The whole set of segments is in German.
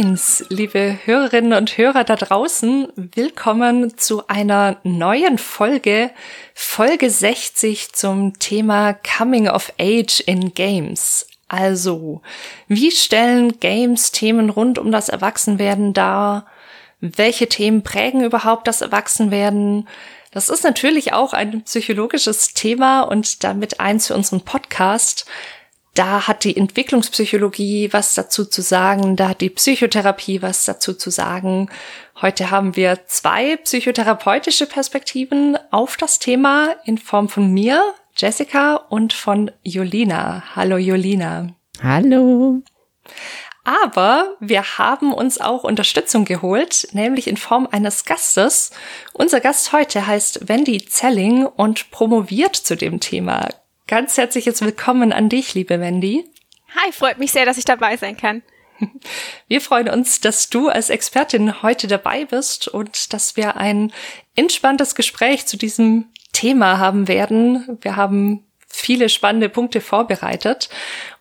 Screens, liebe Hörerinnen und Hörer da draußen, willkommen zu einer neuen Folge, Folge 60 zum Thema Coming of Age in Games. Also, wie stellen Games Themen rund um das Erwachsenwerden dar? Welche Themen prägen überhaupt das Erwachsenwerden? Das ist natürlich auch ein psychologisches Thema und damit eins für unseren Podcast. Da hat die Entwicklungspsychologie was dazu zu sagen, da hat die Psychotherapie was dazu zu sagen. Heute haben wir zwei psychotherapeutische Perspektiven auf das Thema in Form von mir, Jessica, und von Jolina. Hallo Jolina. Hallo. Aber wir haben uns auch Unterstützung geholt, nämlich in Form eines Gastes. Unser Gast heute heißt Wendy Zelling und promoviert zu dem Thema. Ganz herzliches Willkommen an dich, liebe Wendy. Hi, freut mich sehr, dass ich dabei sein kann. Wir freuen uns, dass du als Expertin heute dabei bist und dass wir ein entspanntes Gespräch zu diesem Thema haben werden. Wir haben viele spannende Punkte vorbereitet.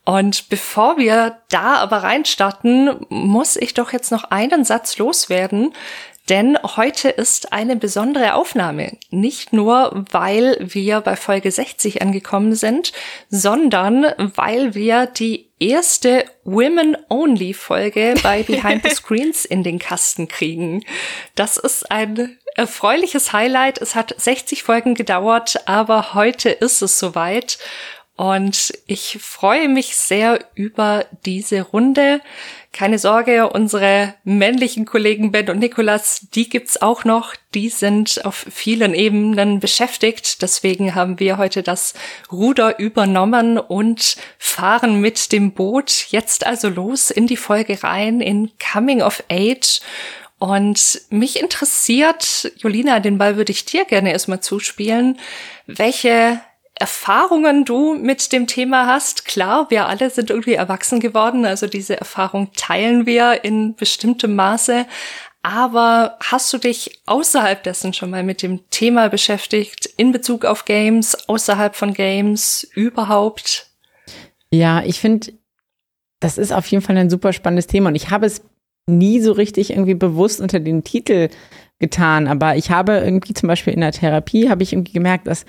Und bevor wir da aber reinstarten, muss ich doch jetzt noch einen Satz loswerden, denn heute ist eine besondere Aufnahme. Nicht nur, weil wir bei Folge 60 angekommen sind, sondern weil wir die erste Women-Only-Folge bei Behind the Screens in den Kasten kriegen. Das ist ein erfreuliches Highlight. Es hat 60 Folgen gedauert, aber heute ist es soweit. Und ich freue mich sehr über diese Runde. Keine Sorge, unsere männlichen Kollegen Ben und Nikolas, die gibt's auch noch. Die sind auf vielen Ebenen beschäftigt. Deswegen haben wir heute das Ruder übernommen und fahren mit dem Boot jetzt also los in die Folge rein in Coming of Age. Und mich interessiert, Jolina, den Ball würde ich dir gerne erstmal zuspielen. Welche Erfahrungen du mit dem Thema hast. Klar, wir alle sind irgendwie erwachsen geworden, also diese Erfahrung teilen wir in bestimmtem Maße. Aber hast du dich außerhalb dessen schon mal mit dem Thema beschäftigt, in Bezug auf Games, außerhalb von Games, überhaupt? Ja, ich finde, das ist auf jeden Fall ein super spannendes Thema und ich habe es nie so richtig irgendwie bewusst unter den Titel getan, aber ich habe irgendwie zum Beispiel in der Therapie, habe ich irgendwie gemerkt, dass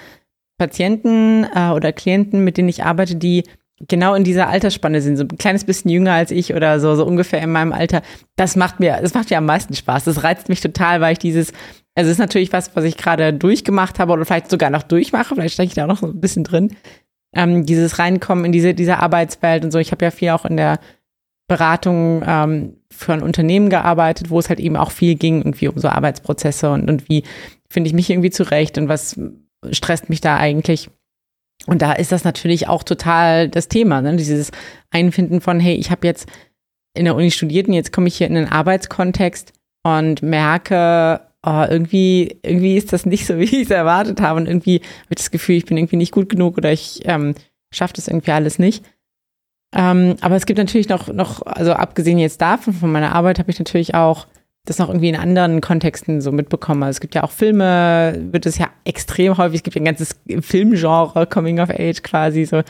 Patienten äh, oder Klienten, mit denen ich arbeite, die genau in dieser Altersspanne sind, so ein kleines bisschen jünger als ich oder so, so ungefähr in meinem Alter. Das macht mir, das macht mir am meisten Spaß. Das reizt mich total, weil ich dieses, also es ist natürlich was, was ich gerade durchgemacht habe oder vielleicht sogar noch durchmache. Vielleicht stecke ich da auch noch so ein bisschen drin. Ähm, dieses Reinkommen in diese, diese Arbeitswelt und so. Ich habe ja viel auch in der Beratung ähm, für ein Unternehmen gearbeitet, wo es halt eben auch viel ging, irgendwie um so Arbeitsprozesse und, und wie finde ich mich irgendwie zurecht und was stresst mich da eigentlich? Und da ist das natürlich auch total das Thema, ne? dieses Einfinden von, hey, ich habe jetzt in der Uni studiert und jetzt komme ich hier in einen Arbeitskontext und merke, oh, irgendwie, irgendwie ist das nicht so, wie ich es erwartet habe und irgendwie habe ich das Gefühl, ich bin irgendwie nicht gut genug oder ich ähm, schaffe das irgendwie alles nicht. Ähm, aber es gibt natürlich noch, noch, also abgesehen jetzt davon, von meiner Arbeit, habe ich natürlich auch das noch irgendwie in anderen Kontexten so mitbekommen. Also es gibt ja auch Filme, wird es ja extrem häufig, es gibt ja ein ganzes Filmgenre, Coming of Age quasi so.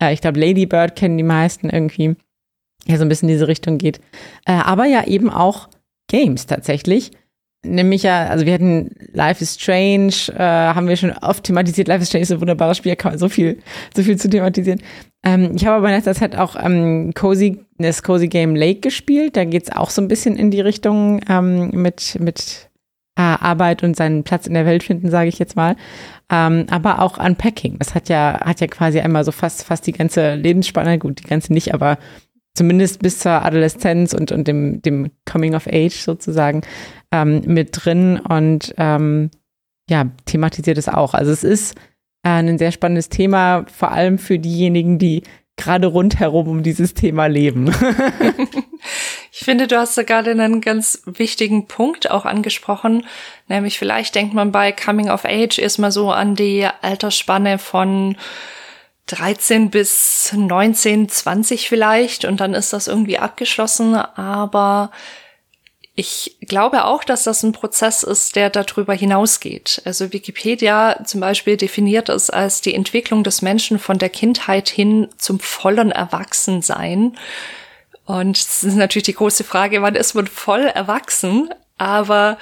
Äh, ich glaube, Lady Bird kennen die meisten irgendwie, ja so ein bisschen in diese Richtung geht. Äh, aber ja eben auch Games tatsächlich. Nämlich ja, also wir hatten Life is Strange, äh, haben wir schon oft thematisiert. Life is Strange ist ein wunderbares Spiel, kann man so viel, so viel zu thematisieren. Ähm, ich habe aber in letzter Zeit auch ähm, Cozy, das Cozy Game Lake gespielt. Da geht es auch so ein bisschen in die Richtung ähm, mit, mit äh, Arbeit und seinen Platz in der Welt finden, sage ich jetzt mal. Ähm, aber auch Unpacking. Das hat ja, hat ja quasi einmal so fast, fast die ganze Lebensspanne, gut, die ganze nicht, aber zumindest bis zur Adoleszenz und, und dem, dem Coming of Age sozusagen ähm, mit drin und ähm, ja, thematisiert es auch. Also es ist äh, ein sehr spannendes Thema, vor allem für diejenigen, die gerade rundherum um dieses Thema leben. ich finde, du hast da gerade einen ganz wichtigen Punkt auch angesprochen, nämlich vielleicht denkt man bei Coming of Age erstmal so an die Altersspanne von 13 bis 19, 20 vielleicht und dann ist das irgendwie abgeschlossen, aber ich glaube auch, dass das ein Prozess ist, der darüber hinausgeht. Also Wikipedia zum Beispiel definiert es als die Entwicklung des Menschen von der Kindheit hin zum vollen Erwachsensein. Und es ist natürlich die große Frage, wann ist man voll erwachsen? Aber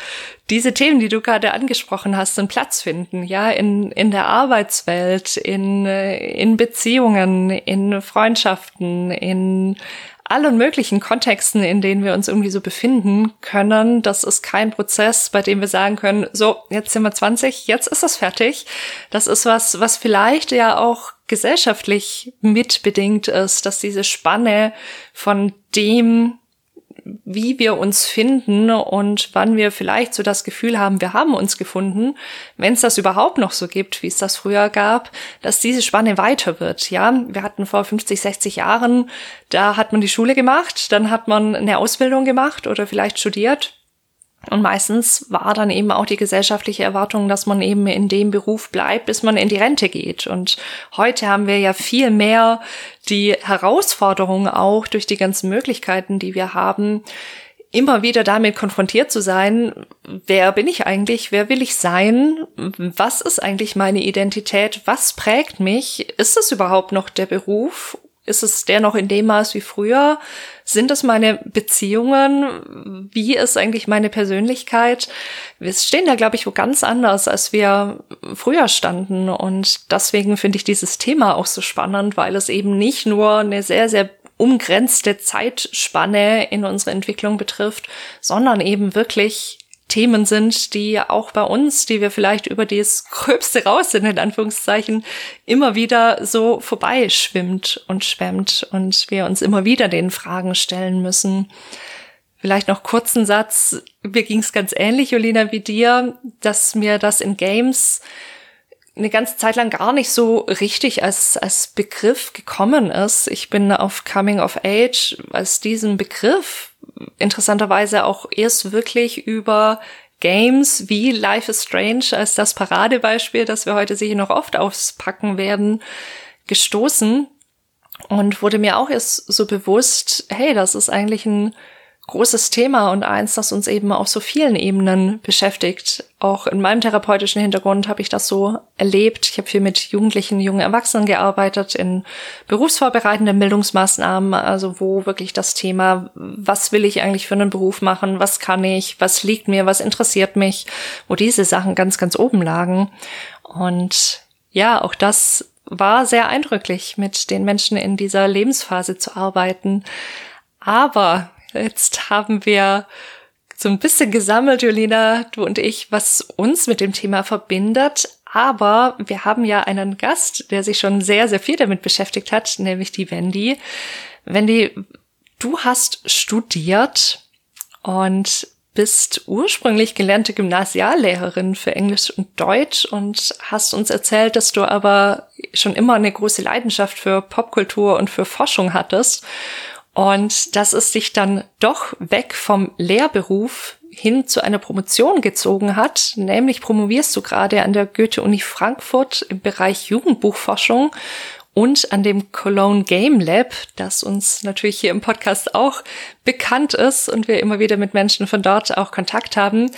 diese Themen, die du gerade angesprochen hast, einen Platz finden, ja, in, in der Arbeitswelt, in, in Beziehungen, in Freundschaften, in allen möglichen Kontexten, in denen wir uns irgendwie so befinden können. Das ist kein Prozess, bei dem wir sagen können, so, jetzt sind wir 20, jetzt ist es fertig. Das ist was, was vielleicht ja auch gesellschaftlich mitbedingt ist, dass diese Spanne von dem, wie wir uns finden und wann wir vielleicht so das Gefühl haben, wir haben uns gefunden, wenn es das überhaupt noch so gibt, wie es das früher gab, dass diese Spanne weiter wird. Ja, wir hatten vor 50, 60 Jahren, da hat man die Schule gemacht, dann hat man eine Ausbildung gemacht oder vielleicht studiert und meistens war dann eben auch die gesellschaftliche Erwartung, dass man eben in dem Beruf bleibt, bis man in die Rente geht. Und heute haben wir ja viel mehr die Herausforderung auch durch die ganzen Möglichkeiten, die wir haben, immer wieder damit konfrontiert zu sein, wer bin ich eigentlich, wer will ich sein, was ist eigentlich meine Identität, was prägt mich, ist es überhaupt noch der Beruf ist es der noch in dem Maß wie früher? Sind es meine Beziehungen? Wie ist eigentlich meine Persönlichkeit? Wir stehen da, glaube ich, wo ganz anders, als wir früher standen. Und deswegen finde ich dieses Thema auch so spannend, weil es eben nicht nur eine sehr, sehr umgrenzte Zeitspanne in unserer Entwicklung betrifft, sondern eben wirklich Themen sind, die auch bei uns, die wir vielleicht über das Gröbste raus sind, in Anführungszeichen, immer wieder so vorbeischwimmt und schwemmt und wir uns immer wieder den Fragen stellen müssen. Vielleicht noch kurzen Satz. Mir ging es ganz ähnlich, Jolina, wie dir, dass mir das in Games eine ganze Zeit lang gar nicht so richtig als, als Begriff gekommen ist. Ich bin auf Coming of Age als diesen Begriff interessanterweise auch erst wirklich über Games wie Life is Strange als das Paradebeispiel, das wir heute sicher noch oft auspacken werden, gestoßen und wurde mir auch erst so bewusst, hey, das ist eigentlich ein großes Thema und eins, das uns eben auf so vielen Ebenen beschäftigt. Auch in meinem therapeutischen Hintergrund habe ich das so erlebt. Ich habe viel mit Jugendlichen, jungen Erwachsenen gearbeitet, in berufsvorbereitenden Bildungsmaßnahmen, also wo wirklich das Thema, was will ich eigentlich für einen Beruf machen, was kann ich, was liegt mir, was interessiert mich, wo diese Sachen ganz, ganz oben lagen. Und ja, auch das war sehr eindrücklich, mit den Menschen in dieser Lebensphase zu arbeiten. Aber Jetzt haben wir so ein bisschen gesammelt, Jolina, du und ich, was uns mit dem Thema verbindet. Aber wir haben ja einen Gast, der sich schon sehr, sehr viel damit beschäftigt hat, nämlich die Wendy. Wendy, du hast studiert und bist ursprünglich gelernte Gymnasiallehrerin für Englisch und Deutsch und hast uns erzählt, dass du aber schon immer eine große Leidenschaft für Popkultur und für Forschung hattest und dass es sich dann doch weg vom Lehrberuf hin zu einer Promotion gezogen hat. Nämlich promovierst du gerade an der Goethe-Uni Frankfurt im Bereich Jugendbuchforschung und an dem Cologne Game Lab, das uns natürlich hier im Podcast auch bekannt ist und wir immer wieder mit Menschen von dort auch Kontakt haben,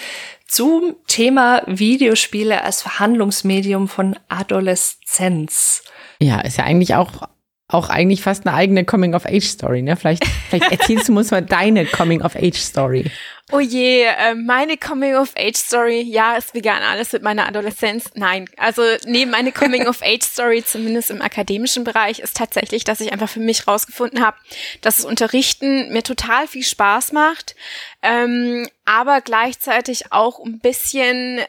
zum Thema Videospiele als Verhandlungsmedium von Adoleszenz. Ja, ist ja eigentlich auch auch eigentlich fast eine eigene Coming-of-Age-Story, ne? Vielleicht, vielleicht erzählst du uns mal deine Coming-of-Age-Story. Oh je, äh, meine Coming-of-Age-Story, ja, ist vegan alles mit meiner Adoleszenz. Nein, also nee, meine Coming-of-Age-Story, zumindest im akademischen Bereich, ist tatsächlich, dass ich einfach für mich rausgefunden habe, dass das Unterrichten mir total viel Spaß macht, ähm, aber gleichzeitig auch ein bisschen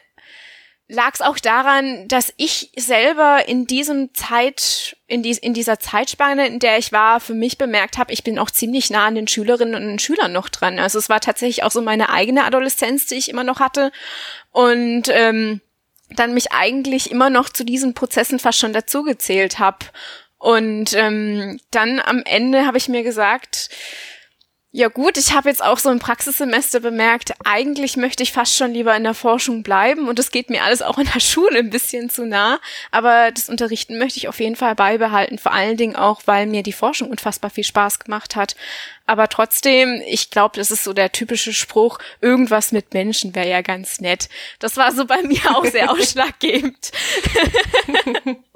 lag es auch daran, dass ich selber in diesem Zeit, in, die, in dieser Zeitspanne, in der ich war, für mich bemerkt habe, ich bin auch ziemlich nah an den Schülerinnen und Schülern noch dran. Also es war tatsächlich auch so meine eigene Adoleszenz, die ich immer noch hatte. Und ähm, dann mich eigentlich immer noch zu diesen Prozessen fast schon dazugezählt habe. Und ähm, dann am Ende habe ich mir gesagt, ja gut, ich habe jetzt auch so im Praxissemester bemerkt, eigentlich möchte ich fast schon lieber in der Forschung bleiben und es geht mir alles auch in der Schule ein bisschen zu nah, aber das Unterrichten möchte ich auf jeden Fall beibehalten, vor allen Dingen auch, weil mir die Forschung unfassbar viel Spaß gemacht hat. Aber trotzdem, ich glaube, das ist so der typische Spruch, irgendwas mit Menschen wäre ja ganz nett. Das war so bei mir auch sehr ausschlaggebend.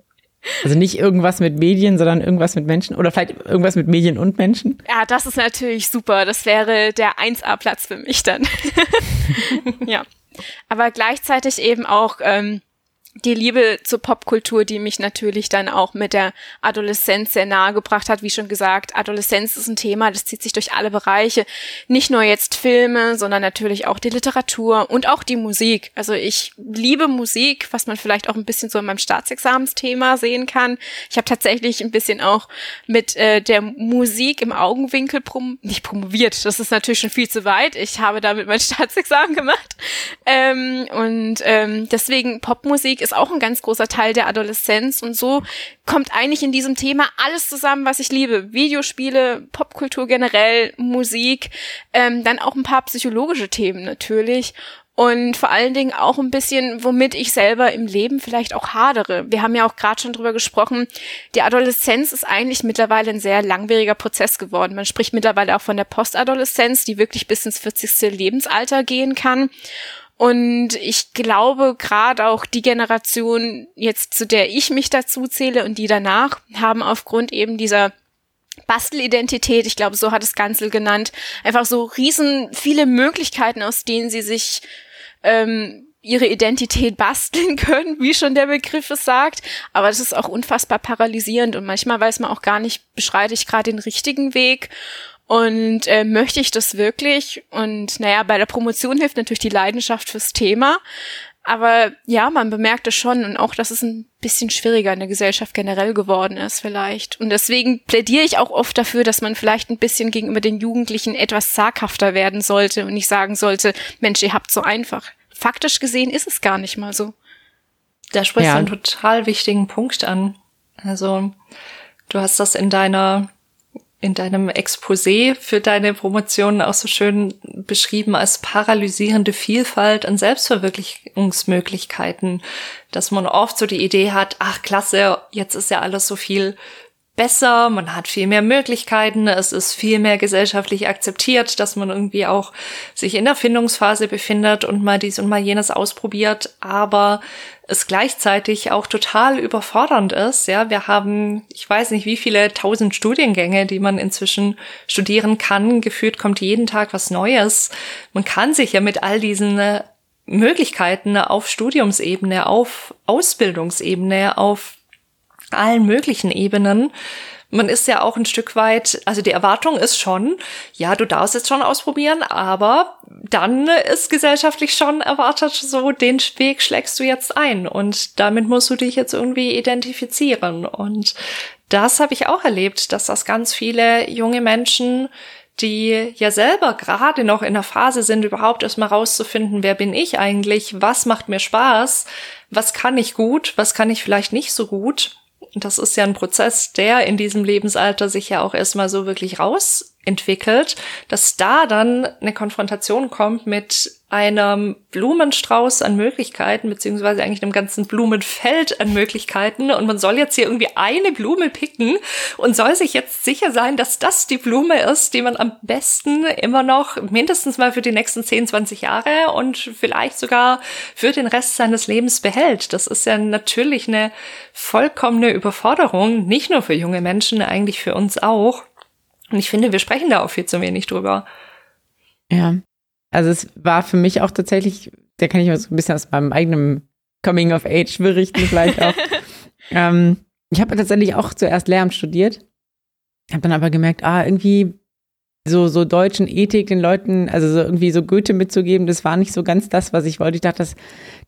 Also nicht irgendwas mit Medien, sondern irgendwas mit Menschen oder vielleicht irgendwas mit Medien und Menschen? Ja, das ist natürlich super. Das wäre der 1A-Platz für mich dann. ja. Aber gleichzeitig eben auch ähm, die Liebe zur Popkultur, die mich natürlich dann auch mit der Adoleszenz sehr nahe gebracht hat. Wie schon gesagt, Adoleszenz ist ein Thema, das zieht sich durch alle Bereiche. Nicht nur jetzt Filme, sondern natürlich auch die Literatur und auch die Musik. Also ich liebe Musik, was man vielleicht auch ein bisschen so in meinem Staatsexamensthema sehen kann. Ich habe tatsächlich ein bisschen auch mit äh, der Musik im Augenwinkel prom nicht promoviert. Das ist natürlich schon viel zu weit. Ich habe damit mein Staatsexamen gemacht. Ähm, und ähm, deswegen Popmusik ist auch ein ganz großer Teil der Adoleszenz und so kommt eigentlich in diesem Thema alles zusammen, was ich liebe. Videospiele, Popkultur generell, Musik, ähm, dann auch ein paar psychologische Themen natürlich und vor allen Dingen auch ein bisschen, womit ich selber im Leben vielleicht auch hadere. Wir haben ja auch gerade schon drüber gesprochen, die Adoleszenz ist eigentlich mittlerweile ein sehr langwieriger Prozess geworden. Man spricht mittlerweile auch von der Postadoleszenz, die wirklich bis ins 40. Lebensalter gehen kann. Und ich glaube, gerade auch die Generation jetzt, zu der ich mich dazu zähle und die danach, haben aufgrund eben dieser Bastelidentität, ich glaube, so hat es Ganzel genannt, einfach so riesen viele Möglichkeiten, aus denen sie sich ähm, ihre Identität basteln können, wie schon der Begriff es sagt. Aber das ist auch unfassbar paralysierend und manchmal weiß man auch gar nicht, beschreite ich gerade den richtigen Weg. Und äh, möchte ich das wirklich? Und naja, bei der Promotion hilft natürlich die Leidenschaft fürs Thema. Aber ja, man bemerkt es schon und auch, dass es ein bisschen schwieriger in der Gesellschaft generell geworden ist vielleicht. Und deswegen plädiere ich auch oft dafür, dass man vielleicht ein bisschen gegenüber den Jugendlichen etwas zaghafter werden sollte und nicht sagen sollte, Mensch, ihr habt so einfach. Faktisch gesehen ist es gar nicht mal so. Da sprichst ja. du einen total wichtigen Punkt an. Also, du hast das in deiner in deinem Exposé für deine Promotion auch so schön beschrieben als paralysierende Vielfalt an Selbstverwirklichungsmöglichkeiten, dass man oft so die Idee hat, ach klasse, jetzt ist ja alles so viel besser, man hat viel mehr Möglichkeiten, es ist viel mehr gesellschaftlich akzeptiert, dass man irgendwie auch sich in der Findungsphase befindet und mal dies und mal jenes ausprobiert, aber es gleichzeitig auch total überfordernd ist. Ja, wir haben, ich weiß nicht, wie viele tausend Studiengänge, die man inzwischen studieren kann. Gefühlt kommt jeden Tag was Neues. Man kann sich ja mit all diesen äh, Möglichkeiten auf Studiumsebene, auf Ausbildungsebene, auf allen möglichen Ebenen. Man ist ja auch ein Stück weit, also die Erwartung ist schon, ja, du darfst jetzt schon ausprobieren, aber dann ist gesellschaftlich schon erwartet, so den Weg schlägst du jetzt ein und damit musst du dich jetzt irgendwie identifizieren. Und das habe ich auch erlebt, dass das ganz viele junge Menschen die ja selber gerade noch in der Phase sind, überhaupt erstmal rauszufinden, wer bin ich eigentlich, was macht mir Spaß, was kann ich gut, was kann ich vielleicht nicht so gut das ist ja ein Prozess, der in diesem Lebensalter sich ja auch erstmal so wirklich rausentwickelt, dass da dann eine Konfrontation kommt mit einem Blumenstrauß an Möglichkeiten, beziehungsweise eigentlich einem ganzen Blumenfeld an Möglichkeiten. Und man soll jetzt hier irgendwie eine Blume picken und soll sich jetzt sicher sein, dass das die Blume ist, die man am besten immer noch mindestens mal für die nächsten 10, 20 Jahre und vielleicht sogar für den Rest seines Lebens behält. Das ist ja natürlich eine vollkommene Überforderung, nicht nur für junge Menschen, eigentlich für uns auch. Und ich finde, wir sprechen da auch viel zu wenig drüber. Ja, also es war für mich auch tatsächlich, da kann ich mal so ein bisschen aus meinem eigenen Coming of Age berichten vielleicht auch. ähm, ich habe tatsächlich auch zuerst Lehramt studiert, habe dann aber gemerkt, ah, irgendwie so, so deutschen Ethik den Leuten, also so irgendwie so Goethe mitzugeben, das war nicht so ganz das, was ich wollte. Ich dachte, das,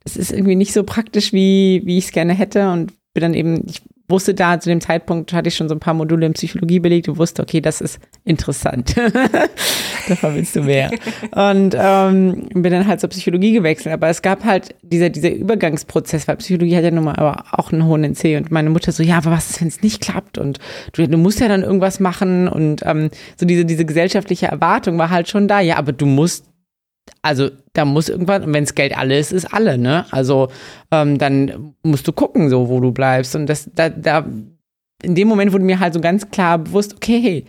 das ist irgendwie nicht so praktisch, wie, wie ich es gerne hätte und bin dann eben, ich wusste da zu dem Zeitpunkt, hatte ich schon so ein paar Module in Psychologie belegt und wusste, okay, das ist interessant. Davon willst du mehr. Und ähm, bin dann halt zur Psychologie gewechselt. Aber es gab halt dieser, dieser Übergangsprozess, weil Psychologie hat ja nun mal aber auch einen hohen NC. Und meine Mutter so, ja, aber was ist, wenn es nicht klappt? Und du, du musst ja dann irgendwas machen. Und ähm, so diese, diese gesellschaftliche Erwartung war halt schon da. Ja, aber du musst also da muss irgendwann, wenn es Geld alle ist, ist alle, ne? Also ähm, dann musst du gucken, so wo du bleibst. Und das, da, da, in dem Moment wurde mir halt so ganz klar bewusst, okay, hey,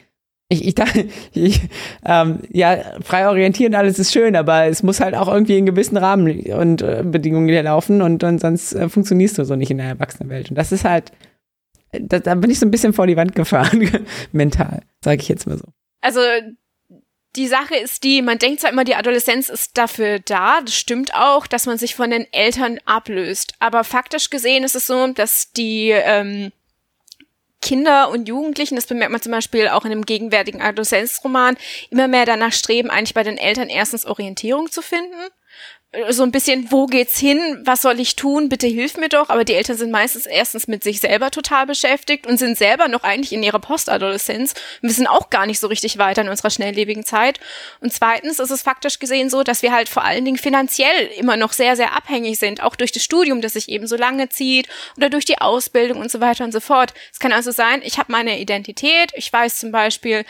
ich, ich dachte, ich, ähm, ja, frei orientieren, alles ist schön, aber es muss halt auch irgendwie in gewissen Rahmen und äh, Bedingungen laufen und, und sonst äh, funktionierst du so nicht in der Erwachsenenwelt. Und das ist halt da, da bin ich so ein bisschen vor die Wand gefahren, mental, sage ich jetzt mal so. Also die Sache ist die, man denkt zwar immer, die Adoleszenz ist dafür da, das stimmt auch, dass man sich von den Eltern ablöst. Aber faktisch gesehen ist es so, dass die ähm, Kinder und Jugendlichen, das bemerkt man zum Beispiel auch in dem gegenwärtigen Adoleszenzroman, immer mehr danach streben, eigentlich bei den Eltern erstens Orientierung zu finden so ein bisschen, wo geht's hin? Was soll ich tun? Bitte hilf mir doch. Aber die Eltern sind meistens erstens mit sich selber total beschäftigt und sind selber noch eigentlich in ihrer Postadoleszenz und wissen auch gar nicht so richtig weiter in unserer schnelllebigen Zeit. Und zweitens ist es faktisch gesehen so, dass wir halt vor allen Dingen finanziell immer noch sehr, sehr abhängig sind, auch durch das Studium, das sich eben so lange zieht oder durch die Ausbildung und so weiter und so fort. Es kann also sein, ich habe meine Identität, ich weiß zum Beispiel,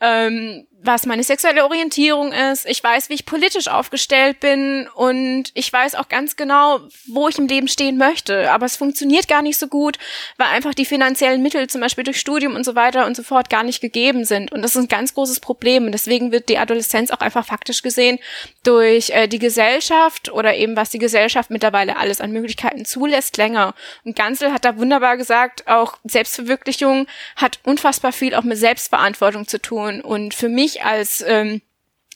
ähm, was meine sexuelle Orientierung ist. Ich weiß, wie ich politisch aufgestellt bin und ich weiß auch ganz genau, wo ich im Leben stehen möchte. Aber es funktioniert gar nicht so gut, weil einfach die finanziellen Mittel, zum Beispiel durch Studium und so weiter und so fort, gar nicht gegeben sind. Und das ist ein ganz großes Problem. Und deswegen wird die Adoleszenz auch einfach faktisch gesehen durch äh, die Gesellschaft oder eben was die Gesellschaft mittlerweile alles an Möglichkeiten zulässt, länger. Und Gansel hat da wunderbar gesagt, auch Selbstverwirklichung hat unfassbar viel auch mit Selbstverantwortung zu tun. Und für mich als ähm,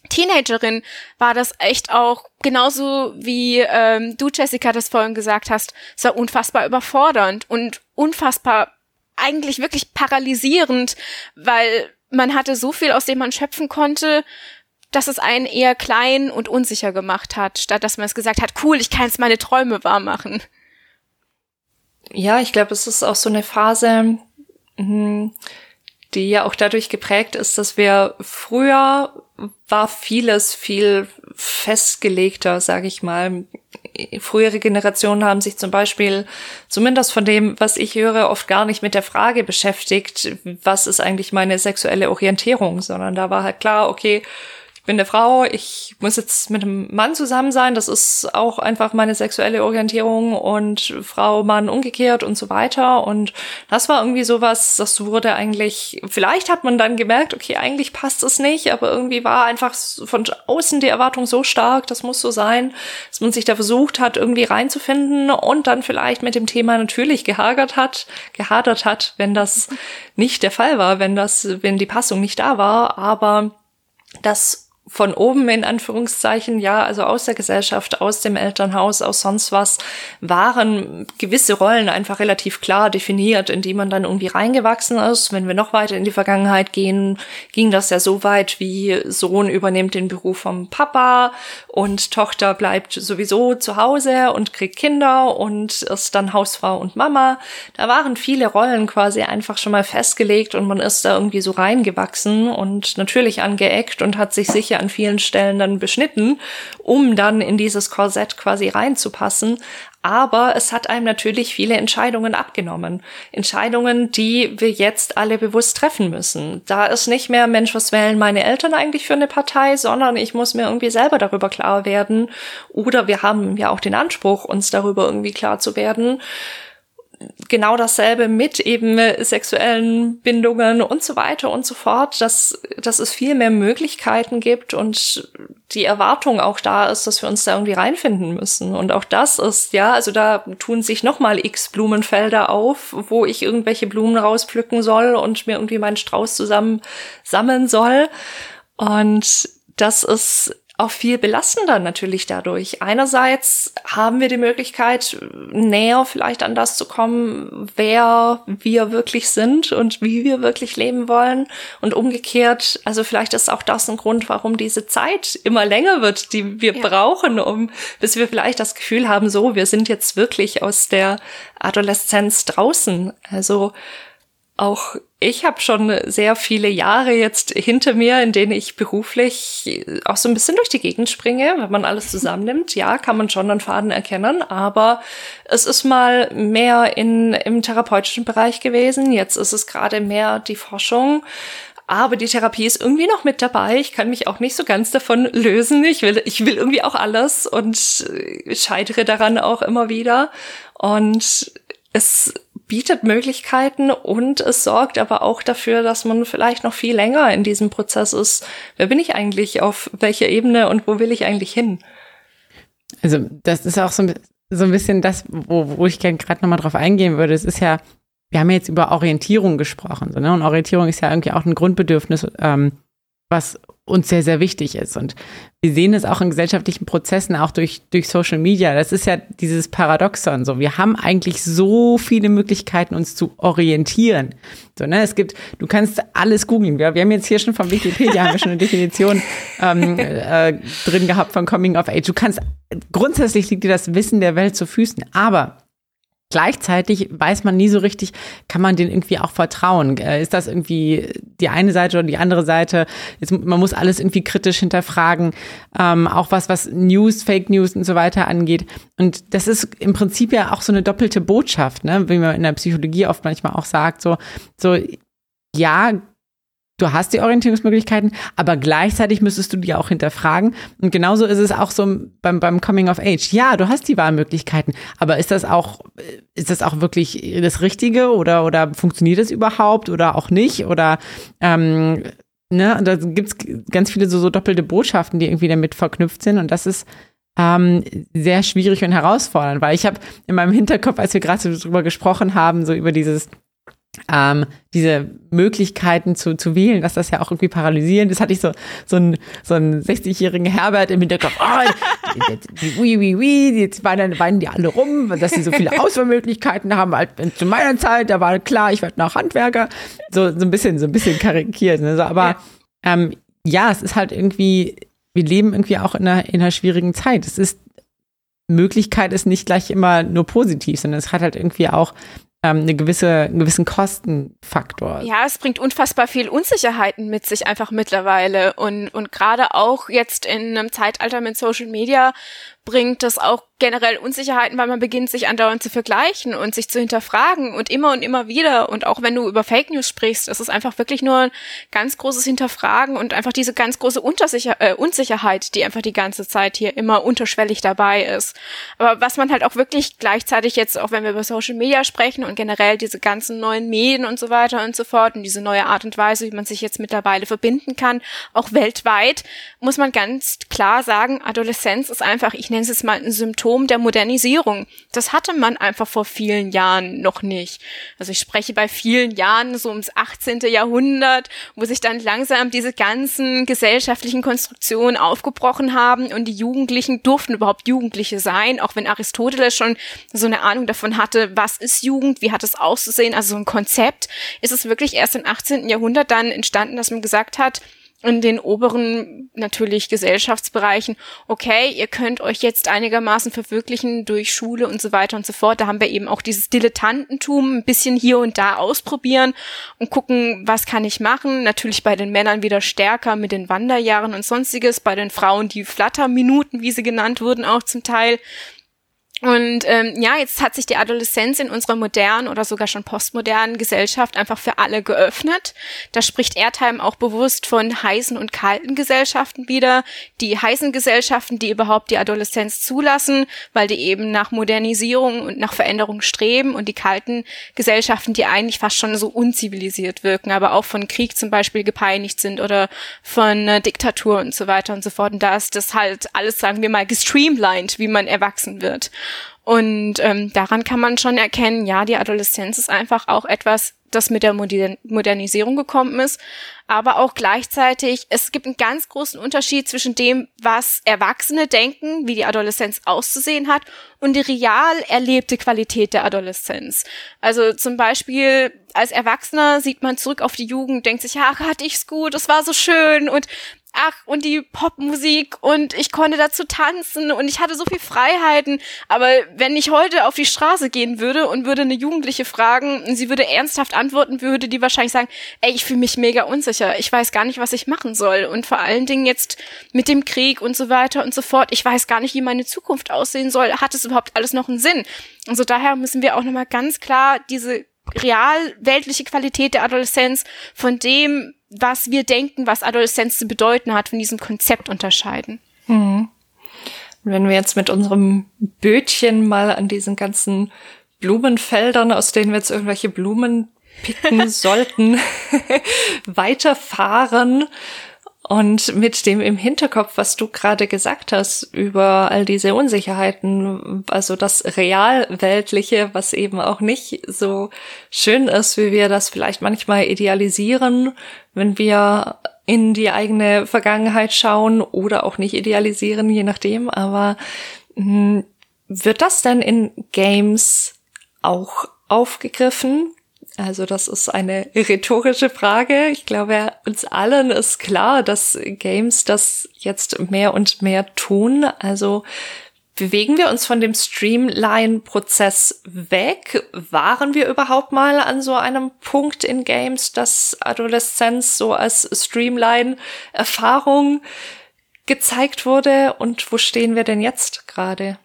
Teenagerin war das echt auch genauso wie ähm, du, Jessica, das vorhin gesagt hast. Es war unfassbar überfordernd und unfassbar eigentlich wirklich paralysierend, weil man hatte so viel, aus dem man schöpfen konnte, dass es einen eher klein und unsicher gemacht hat, statt dass man es gesagt hat, cool, ich kann jetzt meine Träume wahr machen. Ja, ich glaube, es ist auch so eine Phase, mh, die ja auch dadurch geprägt ist, dass wir früher war vieles viel festgelegter, sage ich mal. Frühere Generationen haben sich zum Beispiel, zumindest von dem, was ich höre, oft gar nicht mit der Frage beschäftigt, was ist eigentlich meine sexuelle Orientierung, sondern da war halt klar, okay, bin eine Frau, ich muss jetzt mit einem Mann zusammen sein, das ist auch einfach meine sexuelle Orientierung und Frau, Mann umgekehrt und so weiter. Und das war irgendwie sowas, das wurde eigentlich, vielleicht hat man dann gemerkt, okay, eigentlich passt es nicht, aber irgendwie war einfach von außen die Erwartung so stark, das muss so sein, dass man sich da versucht hat, irgendwie reinzufinden und dann vielleicht mit dem Thema natürlich gehagert hat, gehadert hat, wenn das nicht der Fall war, wenn das, wenn die Passung nicht da war, aber das von oben in Anführungszeichen, ja, also aus der Gesellschaft, aus dem Elternhaus, aus sonst was, waren gewisse Rollen einfach relativ klar definiert, in die man dann irgendwie reingewachsen ist. Wenn wir noch weiter in die Vergangenheit gehen, ging das ja so weit wie Sohn übernimmt den Beruf vom Papa und Tochter bleibt sowieso zu Hause und kriegt Kinder und ist dann Hausfrau und Mama. Da waren viele Rollen quasi einfach schon mal festgelegt und man ist da irgendwie so reingewachsen und natürlich angeeckt und hat sich sicher an vielen Stellen dann beschnitten, um dann in dieses Korsett quasi reinzupassen. Aber es hat einem natürlich viele Entscheidungen abgenommen. Entscheidungen, die wir jetzt alle bewusst treffen müssen. Da ist nicht mehr, Mensch, was wählen meine Eltern eigentlich für eine Partei, sondern ich muss mir irgendwie selber darüber klar werden. Oder wir haben ja auch den Anspruch, uns darüber irgendwie klar zu werden genau dasselbe mit eben sexuellen Bindungen und so weiter und so fort, dass, dass es viel mehr Möglichkeiten gibt und die Erwartung auch da ist, dass wir uns da irgendwie reinfinden müssen. Und auch das ist, ja, also da tun sich nochmal x Blumenfelder auf, wo ich irgendwelche Blumen rauspflücken soll und mir irgendwie meinen Strauß zusammen sammeln soll. Und das ist auch viel belastender natürlich dadurch. Einerseits haben wir die Möglichkeit, näher vielleicht an das zu kommen, wer wir wirklich sind und wie wir wirklich leben wollen. Und umgekehrt, also vielleicht ist auch das ein Grund, warum diese Zeit immer länger wird, die wir ja. brauchen, um, bis wir vielleicht das Gefühl haben, so, wir sind jetzt wirklich aus der Adoleszenz draußen. Also, auch ich habe schon sehr viele Jahre jetzt hinter mir, in denen ich beruflich auch so ein bisschen durch die Gegend springe. Wenn man alles zusammennimmt, ja, kann man schon einen Faden erkennen, aber es ist mal mehr in, im therapeutischen Bereich gewesen. Jetzt ist es gerade mehr die Forschung. Aber die Therapie ist irgendwie noch mit dabei. Ich kann mich auch nicht so ganz davon lösen. Ich will, ich will irgendwie auch alles und scheitere daran auch immer wieder. Und es bietet Möglichkeiten und es sorgt aber auch dafür, dass man vielleicht noch viel länger in diesem Prozess ist. Wer bin ich eigentlich? Auf welcher Ebene und wo will ich eigentlich hin? Also das ist auch so, so ein bisschen das, wo, wo ich gerne gerade nochmal drauf eingehen würde. Es ist ja wir haben jetzt über Orientierung gesprochen, so, ne? und Orientierung ist ja irgendwie auch ein Grundbedürfnis, ähm, was uns sehr, sehr wichtig ist. Und wir sehen es auch in gesellschaftlichen Prozessen, auch durch, durch Social Media. Das ist ja dieses Paradoxon. So, wir haben eigentlich so viele Möglichkeiten, uns zu orientieren. So, ne, es gibt, du kannst alles googeln. Wir, wir haben jetzt hier schon von Wikipedia haben wir schon eine Definition ähm, äh, drin gehabt von Coming of Age. Du kannst, grundsätzlich liegt dir das Wissen der Welt zu Füßen. Aber Gleichzeitig weiß man nie so richtig, kann man den irgendwie auch vertrauen? Äh, ist das irgendwie die eine Seite oder die andere Seite? Jetzt, man muss alles irgendwie kritisch hinterfragen, ähm, auch was, was News, Fake News und so weiter angeht. Und das ist im Prinzip ja auch so eine doppelte Botschaft, ne? wie man in der Psychologie oft manchmal auch sagt, so, so, ja, Du hast die Orientierungsmöglichkeiten, aber gleichzeitig müsstest du die auch hinterfragen. Und genauso ist es auch so beim, beim Coming of Age. Ja, du hast die Wahlmöglichkeiten, aber ist das auch, ist das auch wirklich das Richtige oder, oder funktioniert das überhaupt oder auch nicht? Oder ähm, ne, da gibt's ganz viele so, so doppelte Botschaften, die irgendwie damit verknüpft sind. Und das ist ähm, sehr schwierig und herausfordernd, weil ich habe in meinem Hinterkopf, als wir gerade so drüber gesprochen haben, so über dieses ähm, diese Möglichkeiten zu, zu wählen, dass das ja auch irgendwie paralysierend ist, hatte ich so, so einen, so einen 60-jährigen Herbert im Hinterkopf, oh, ui, ui, ui, jetzt weinen, weinen die alle rum, dass sie so viele Auswahlmöglichkeiten haben. Zu meiner Zeit, da war klar, ich werde noch Handwerker. So, so ein bisschen, so ein bisschen karikiert. Ne? So, aber ja. Ähm, ja, es ist halt irgendwie, wir leben irgendwie auch in einer, in einer schwierigen Zeit. Es ist Möglichkeit ist nicht gleich immer nur positiv, sondern es hat halt irgendwie auch ähm, eine gewisse, einen gewissen Kostenfaktor. Ja, es bringt unfassbar viel Unsicherheiten mit sich einfach mittlerweile und, und gerade auch jetzt in einem Zeitalter mit Social Media bringt das auch generell Unsicherheiten, weil man beginnt, sich andauernd zu vergleichen und sich zu hinterfragen und immer und immer wieder. Und auch wenn du über Fake News sprichst, das ist einfach wirklich nur ein ganz großes Hinterfragen und einfach diese ganz große Untersicher äh, Unsicherheit, die einfach die ganze Zeit hier immer unterschwellig dabei ist. Aber was man halt auch wirklich gleichzeitig jetzt, auch wenn wir über Social Media sprechen und generell diese ganzen neuen Medien und so weiter und so fort und diese neue Art und Weise, wie man sich jetzt mittlerweile verbinden kann, auch weltweit, muss man ganz klar sagen, Adoleszenz ist einfach, ich nenne es jetzt mal ein Symptom der Modernisierung. Das hatte man einfach vor vielen Jahren noch nicht. Also ich spreche bei vielen Jahren so ums 18. Jahrhundert, wo sich dann langsam diese ganzen gesellschaftlichen Konstruktionen aufgebrochen haben und die Jugendlichen durften überhaupt Jugendliche sein, auch wenn Aristoteles schon so eine Ahnung davon hatte, was ist Jugend, wie hat es auszusehen, also so ein Konzept, ist es wirklich erst im 18. Jahrhundert dann entstanden, dass man gesagt hat, in den oberen natürlich Gesellschaftsbereichen, okay, ihr könnt euch jetzt einigermaßen verwirklichen durch Schule und so weiter und so fort. Da haben wir eben auch dieses Dilettantentum ein bisschen hier und da ausprobieren und gucken, was kann ich machen. Natürlich bei den Männern wieder stärker mit den Wanderjahren und sonstiges, bei den Frauen die Flatterminuten, wie sie genannt wurden, auch zum Teil. Und ähm, ja, jetzt hat sich die Adoleszenz in unserer modernen oder sogar schon postmodernen Gesellschaft einfach für alle geöffnet. Da spricht Erdheim auch bewusst von heißen und kalten Gesellschaften wieder. Die heißen Gesellschaften, die überhaupt die Adoleszenz zulassen, weil die eben nach Modernisierung und nach Veränderung streben und die kalten Gesellschaften, die eigentlich fast schon so unzivilisiert wirken, aber auch von Krieg zum Beispiel gepeinigt sind oder von äh, Diktatur und so weiter und so fort. Und da ist das halt alles, sagen wir mal, gestreamlined, wie man erwachsen wird. Und ähm, daran kann man schon erkennen, ja, die Adoleszenz ist einfach auch etwas, das mit der Modernisierung gekommen ist, aber auch gleichzeitig, es gibt einen ganz großen Unterschied zwischen dem, was Erwachsene denken, wie die Adoleszenz auszusehen hat, und die real erlebte Qualität der Adoleszenz. Also zum Beispiel als Erwachsener sieht man zurück auf die Jugend, denkt sich, ach, hatte ich's gut, es war so schön und ach, und die Popmusik und ich konnte dazu tanzen und ich hatte so viel Freiheiten. Aber wenn ich heute auf die Straße gehen würde und würde eine Jugendliche fragen und sie würde ernsthaft antworten, würde die wahrscheinlich sagen, ey, ich fühle mich mega unsicher. Ich weiß gar nicht, was ich machen soll. Und vor allen Dingen jetzt mit dem Krieg und so weiter und so fort. Ich weiß gar nicht, wie meine Zukunft aussehen soll. Hat es überhaupt alles noch einen Sinn? Also daher müssen wir auch nochmal ganz klar diese real weltliche Qualität der Adoleszenz von dem, was wir denken, was Adoleszenz zu bedeuten hat, von diesem Konzept unterscheiden. Mhm. Wenn wir jetzt mit unserem Bötchen mal an diesen ganzen Blumenfeldern, aus denen wir jetzt irgendwelche Blumen picken sollten, weiterfahren Und mit dem im Hinterkopf, was du gerade gesagt hast über all diese Unsicherheiten, also das Realweltliche, was eben auch nicht so schön ist, wie wir das vielleicht manchmal idealisieren, wenn wir in die eigene Vergangenheit schauen oder auch nicht idealisieren, je nachdem. Aber hm, wird das denn in Games auch aufgegriffen? Also das ist eine rhetorische Frage. Ich glaube, uns allen ist klar, dass Games das jetzt mehr und mehr tun. Also bewegen wir uns von dem Streamline-Prozess weg? Waren wir überhaupt mal an so einem Punkt in Games, dass Adoleszenz so als Streamline-Erfahrung gezeigt wurde? Und wo stehen wir denn jetzt gerade?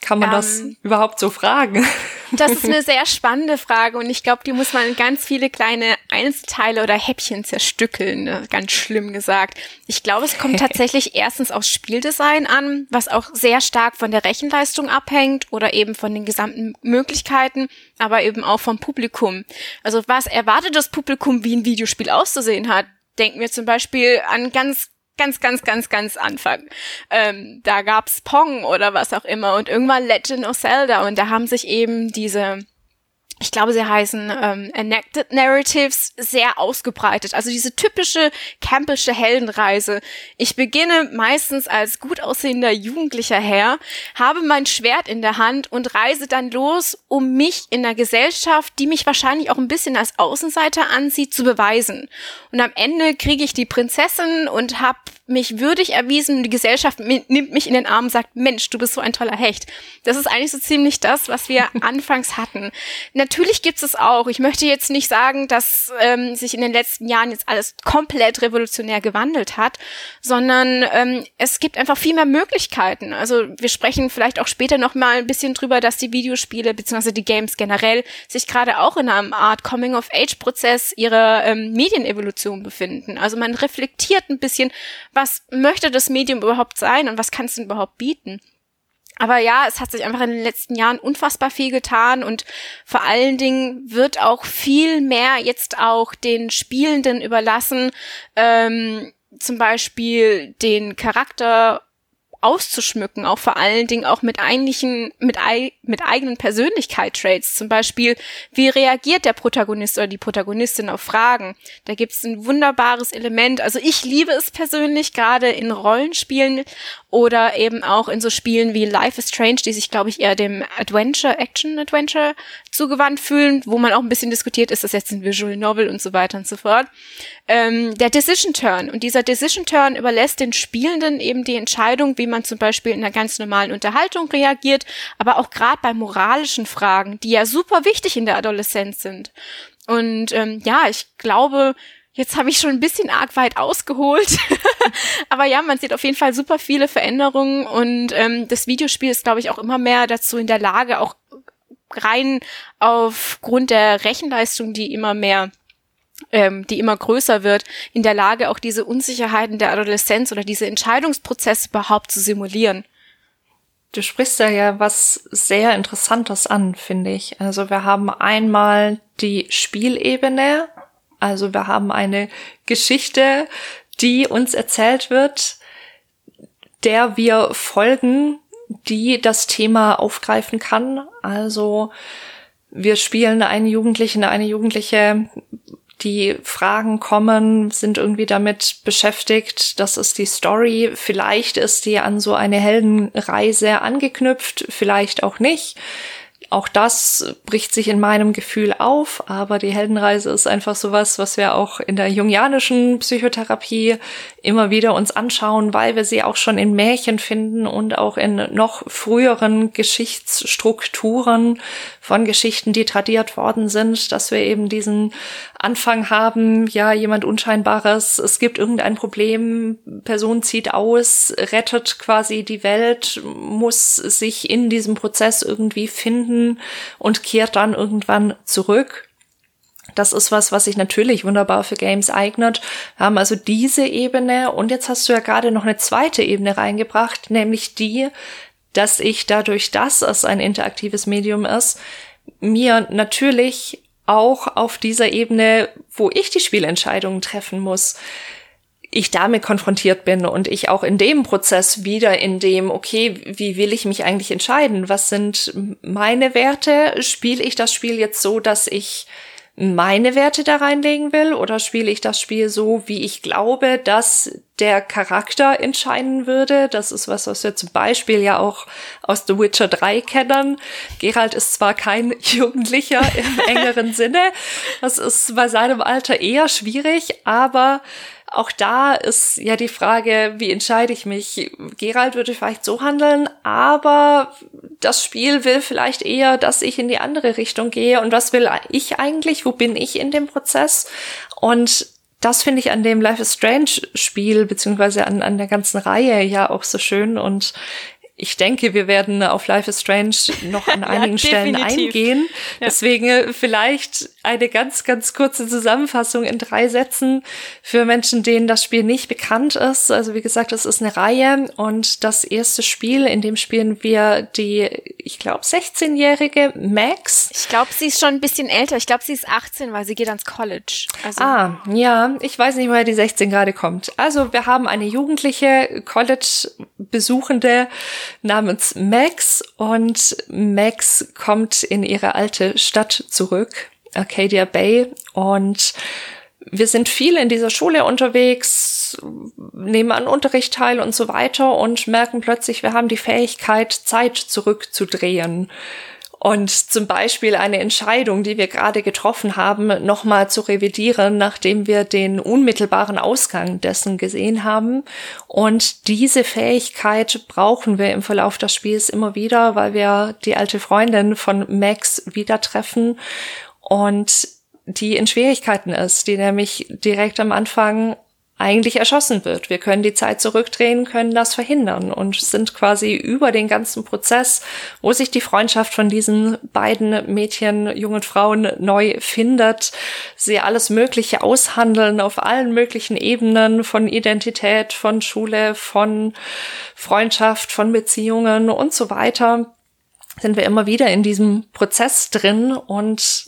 Kann man ähm, das überhaupt so fragen? Das ist eine sehr spannende Frage und ich glaube, die muss man in ganz viele kleine Einzelteile oder Häppchen zerstückeln, ne? ganz schlimm gesagt. Ich glaube, es kommt tatsächlich erstens aufs Spieldesign an, was auch sehr stark von der Rechenleistung abhängt oder eben von den gesamten Möglichkeiten, aber eben auch vom Publikum. Also was erwartet das Publikum, wie ein Videospiel auszusehen hat? Denken wir zum Beispiel an ganz ganz, ganz, ganz, ganz Anfang. Ähm, da gab's Pong oder was auch immer und irgendwann Legend of Zelda und da haben sich eben diese ich glaube, sie heißen ähm, Enacted Narratives, sehr ausgebreitet. Also diese typische campische Heldenreise. Ich beginne meistens als gut aussehender jugendlicher Herr, habe mein Schwert in der Hand und reise dann los, um mich in der Gesellschaft, die mich wahrscheinlich auch ein bisschen als Außenseiter ansieht, zu beweisen. Und am Ende kriege ich die Prinzessin und habe mich würdig erwiesen. Die Gesellschaft nimmt mich in den Arm und sagt, Mensch, du bist so ein toller Hecht. Das ist eigentlich so ziemlich das, was wir anfangs hatten. Gibt es auch. Ich möchte jetzt nicht sagen, dass ähm, sich in den letzten Jahren jetzt alles komplett revolutionär gewandelt hat, sondern ähm, es gibt einfach viel mehr Möglichkeiten. Also wir sprechen vielleicht auch später noch mal ein bisschen drüber, dass die Videospiele bzw. die Games generell sich gerade auch in einer Art Coming-of-Age-Prozess ihrer ähm, Medienevolution befinden. Also man reflektiert ein bisschen, was möchte das Medium überhaupt sein und was kann es denn überhaupt bieten? Aber ja, es hat sich einfach in den letzten Jahren unfassbar viel getan und vor allen Dingen wird auch viel mehr jetzt auch den Spielenden überlassen, ähm, zum Beispiel den Charakter auszuschmücken, auch vor allen Dingen auch mit eigentlichen, mit, mit eigenen Persönlichkeit-Traits. Zum Beispiel, wie reagiert der Protagonist oder die Protagonistin auf Fragen? Da gibt es ein wunderbares Element. Also ich liebe es persönlich, gerade in Rollenspielen oder eben auch in so Spielen wie Life is Strange, die sich, glaube ich, eher dem Adventure, Action-Adventure zugewandt fühlen, wo man auch ein bisschen diskutiert, ist das jetzt ein Visual Novel und so weiter und so fort. Ähm, der Decision Turn. Und dieser Decision Turn überlässt den Spielenden eben die Entscheidung, wie man zum Beispiel in einer ganz normalen Unterhaltung reagiert, aber auch gerade bei moralischen Fragen, die ja super wichtig in der Adoleszenz sind. Und ähm, ja, ich glaube, Jetzt habe ich schon ein bisschen arg weit ausgeholt. Aber ja, man sieht auf jeden Fall super viele Veränderungen und ähm, das Videospiel ist, glaube ich, auch immer mehr dazu in der Lage, auch rein aufgrund der Rechenleistung, die immer mehr ähm, die immer größer wird, in der Lage, auch diese Unsicherheiten der Adoleszenz oder diese Entscheidungsprozesse überhaupt zu simulieren. Du sprichst da ja was sehr Interessantes an, finde ich. Also wir haben einmal die Spielebene, also wir haben eine Geschichte, die uns erzählt wird, der wir folgen, die das Thema aufgreifen kann. Also wir spielen einen Jugendlichen, eine Jugendliche, die Fragen kommen, sind irgendwie damit beschäftigt. Das ist die Story. Vielleicht ist die an so eine Heldenreise angeknüpft, vielleicht auch nicht. Auch das bricht sich in meinem Gefühl auf, aber die Heldenreise ist einfach sowas, was wir auch in der jungianischen Psychotherapie immer wieder uns anschauen, weil wir sie auch schon in Märchen finden und auch in noch früheren Geschichtsstrukturen von Geschichten, die tradiert worden sind, dass wir eben diesen Anfang haben, ja, jemand Unscheinbares, es gibt irgendein Problem, Person zieht aus, rettet quasi die Welt, muss sich in diesem Prozess irgendwie finden und kehrt dann irgendwann zurück. Das ist was, was sich natürlich wunderbar für Games eignet. Wir haben also diese Ebene und jetzt hast du ja gerade noch eine zweite Ebene reingebracht, nämlich die, dass ich dadurch, dass es ein interaktives Medium ist, mir natürlich auch auf dieser Ebene, wo ich die Spielentscheidungen treffen muss, ich damit konfrontiert bin und ich auch in dem Prozess wieder in dem, okay, wie will ich mich eigentlich entscheiden? Was sind meine Werte? Spiele ich das Spiel jetzt so, dass ich meine Werte da reinlegen will oder spiele ich das Spiel so, wie ich glaube, dass der Charakter entscheiden würde? Das ist was, was wir zum Beispiel ja auch aus The Witcher 3 kennen. Geralt ist zwar kein Jugendlicher im engeren Sinne, das ist bei seinem Alter eher schwierig, aber auch da ist ja die Frage, wie entscheide ich mich? Gerald würde vielleicht so handeln, aber das Spiel will vielleicht eher, dass ich in die andere Richtung gehe. Und was will ich eigentlich? Wo bin ich in dem Prozess? Und das finde ich an dem Life is Strange Spiel, beziehungsweise an, an der ganzen Reihe ja auch so schön. Und ich denke, wir werden auf Life is Strange noch an einigen ja, Stellen eingehen. Ja. Deswegen vielleicht eine ganz, ganz kurze Zusammenfassung in drei Sätzen für Menschen, denen das Spiel nicht bekannt ist. Also wie gesagt, es ist eine Reihe und das erste Spiel, in dem spielen wir die, ich glaube, 16-jährige Max. Ich glaube, sie ist schon ein bisschen älter. Ich glaube, sie ist 18, weil sie geht ans College. Also ah, ja, ich weiß nicht, woher die 16 gerade kommt. Also wir haben eine jugendliche College-Besuchende namens Max und Max kommt in ihre alte Stadt zurück Arcadia Bay. Und wir sind viel in dieser Schule unterwegs, nehmen an Unterricht teil und so weiter und merken plötzlich, wir haben die Fähigkeit, Zeit zurückzudrehen. Und zum Beispiel eine Entscheidung, die wir gerade getroffen haben, nochmal zu revidieren, nachdem wir den unmittelbaren Ausgang dessen gesehen haben. Und diese Fähigkeit brauchen wir im Verlauf des Spiels immer wieder, weil wir die alte Freundin von Max wieder treffen und die in Schwierigkeiten ist, die nämlich direkt am Anfang eigentlich erschossen wird. Wir können die Zeit zurückdrehen, können das verhindern und sind quasi über den ganzen Prozess, wo sich die Freundschaft von diesen beiden Mädchen, jungen Frauen neu findet, sie alles Mögliche aushandeln auf allen möglichen Ebenen von Identität, von Schule, von Freundschaft, von Beziehungen und so weiter sind wir immer wieder in diesem Prozess drin und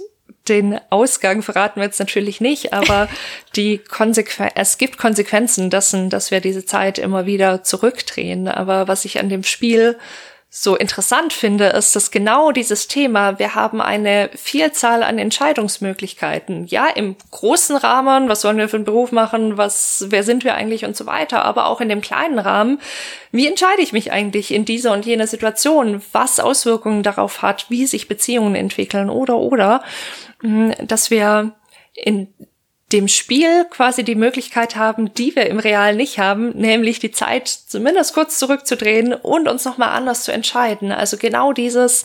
den Ausgang verraten wir jetzt natürlich nicht, aber die Konsequen es gibt Konsequenzen dessen, dass wir diese Zeit immer wieder zurückdrehen. Aber was ich an dem Spiel so interessant finde, ist, dass genau dieses Thema, wir haben eine Vielzahl an Entscheidungsmöglichkeiten. Ja, im großen Rahmen, was sollen wir für einen Beruf machen, was, wer sind wir eigentlich und so weiter, aber auch in dem kleinen Rahmen, wie entscheide ich mich eigentlich in dieser und jener Situation, was Auswirkungen darauf hat, wie sich Beziehungen entwickeln oder oder, dass wir in dem Spiel quasi die Möglichkeit haben, die wir im Real nicht haben, nämlich die Zeit zumindest kurz zurückzudrehen und uns nochmal anders zu entscheiden. Also genau dieses,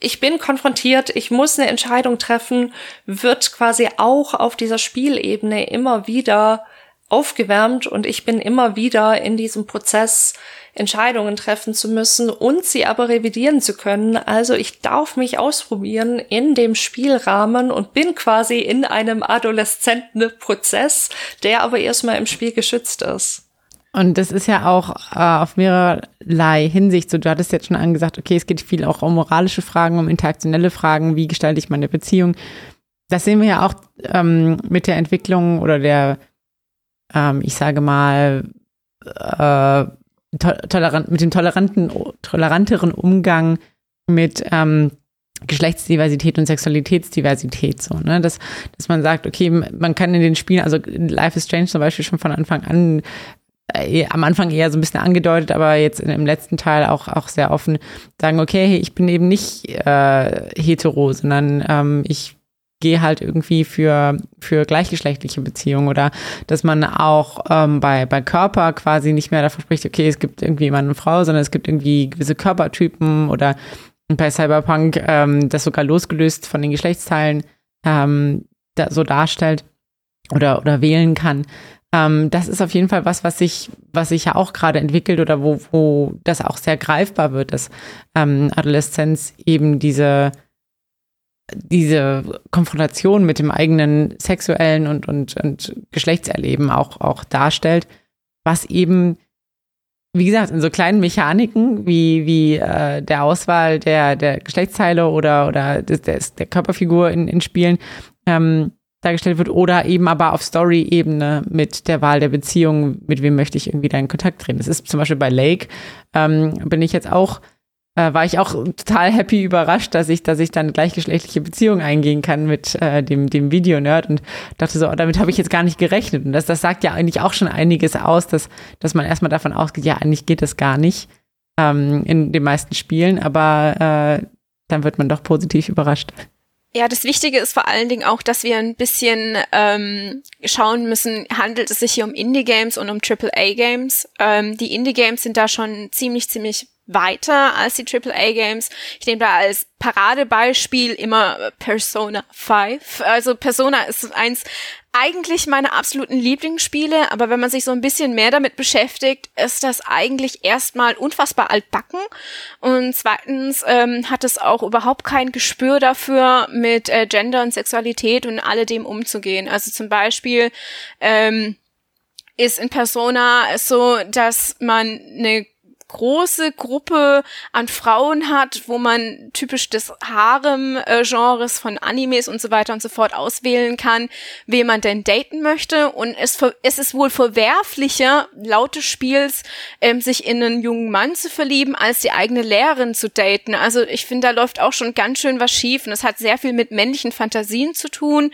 ich bin konfrontiert, ich muss eine Entscheidung treffen, wird quasi auch auf dieser Spielebene immer wieder aufgewärmt und ich bin immer wieder in diesem Prozess Entscheidungen treffen zu müssen und sie aber revidieren zu können. Also ich darf mich ausprobieren in dem Spielrahmen und bin quasi in einem adoleszenten Prozess, der aber erstmal im Spiel geschützt ist. Und das ist ja auch äh, auf mehrerlei Hinsicht so. Du hattest jetzt schon angesagt, okay, es geht viel auch um moralische Fragen, um interaktionelle Fragen, wie gestalte ich meine Beziehung. Das sehen wir ja auch ähm, mit der Entwicklung oder der, ähm, ich sage mal, äh, tolerant, mit dem toleranten, toleranteren Umgang mit ähm, Geschlechtsdiversität und Sexualitätsdiversität so, ne? Dass, dass man sagt, okay, man kann in den Spielen, also Life is Strange zum Beispiel schon von Anfang an äh, am Anfang eher so ein bisschen angedeutet, aber jetzt im letzten Teil auch, auch sehr offen sagen, okay, ich bin eben nicht äh, hetero, sondern ähm, ich gehe halt irgendwie für, für gleichgeschlechtliche Beziehungen oder dass man auch ähm, bei, bei Körper quasi nicht mehr davon spricht, okay, es gibt irgendwie Mann und Frau, sondern es gibt irgendwie gewisse Körpertypen oder bei Cyberpunk ähm, das sogar losgelöst von den Geschlechtsteilen ähm, da, so darstellt oder, oder wählen kann. Ähm, das ist auf jeden Fall was, was sich, was sich ja auch gerade entwickelt oder wo, wo das auch sehr greifbar wird, dass ähm, Adoleszenz eben diese diese Konfrontation mit dem eigenen sexuellen und, und, und Geschlechtserleben auch, auch darstellt, was eben, wie gesagt, in so kleinen Mechaniken wie, wie äh, der Auswahl der, der Geschlechtsteile oder, oder des, des, der Körperfigur in, in Spielen ähm, dargestellt wird oder eben aber auf Story-Ebene mit der Wahl der Beziehung, mit wem möchte ich irgendwie da in Kontakt treten. Das ist zum Beispiel bei Lake, ähm, bin ich jetzt auch, äh, war ich auch total happy überrascht, dass ich, dass ich dann gleichgeschlechtliche Beziehungen eingehen kann mit äh, dem, dem Videonerd und dachte so, oh, damit habe ich jetzt gar nicht gerechnet. Und das, das sagt ja eigentlich auch schon einiges aus, dass, dass man erstmal davon ausgeht, ja, eigentlich geht das gar nicht ähm, in den meisten Spielen, aber äh, dann wird man doch positiv überrascht. Ja, das Wichtige ist vor allen Dingen auch, dass wir ein bisschen ähm, schauen müssen, handelt es sich hier um Indie-Games und um AAA-Games. Ähm, die Indie-Games sind da schon ziemlich, ziemlich weiter als die AAA-Games. Ich nehme da als Paradebeispiel immer Persona 5. Also Persona ist eins eigentlich meine absoluten Lieblingsspiele, aber wenn man sich so ein bisschen mehr damit beschäftigt, ist das eigentlich erstmal unfassbar altbacken und zweitens ähm, hat es auch überhaupt kein Gespür dafür, mit äh, Gender und Sexualität und alledem umzugehen. Also zum Beispiel ähm, ist in Persona so, dass man eine große Gruppe an Frauen hat, wo man typisch des Harem-Genres von Animes und so weiter und so fort auswählen kann, wen man denn daten möchte. Und es, es ist wohl verwerflicher, laut des Spiels, ähm, sich in einen jungen Mann zu verlieben, als die eigene Lehrerin zu daten. Also ich finde, da läuft auch schon ganz schön was schief. Und es hat sehr viel mit männlichen Fantasien zu tun.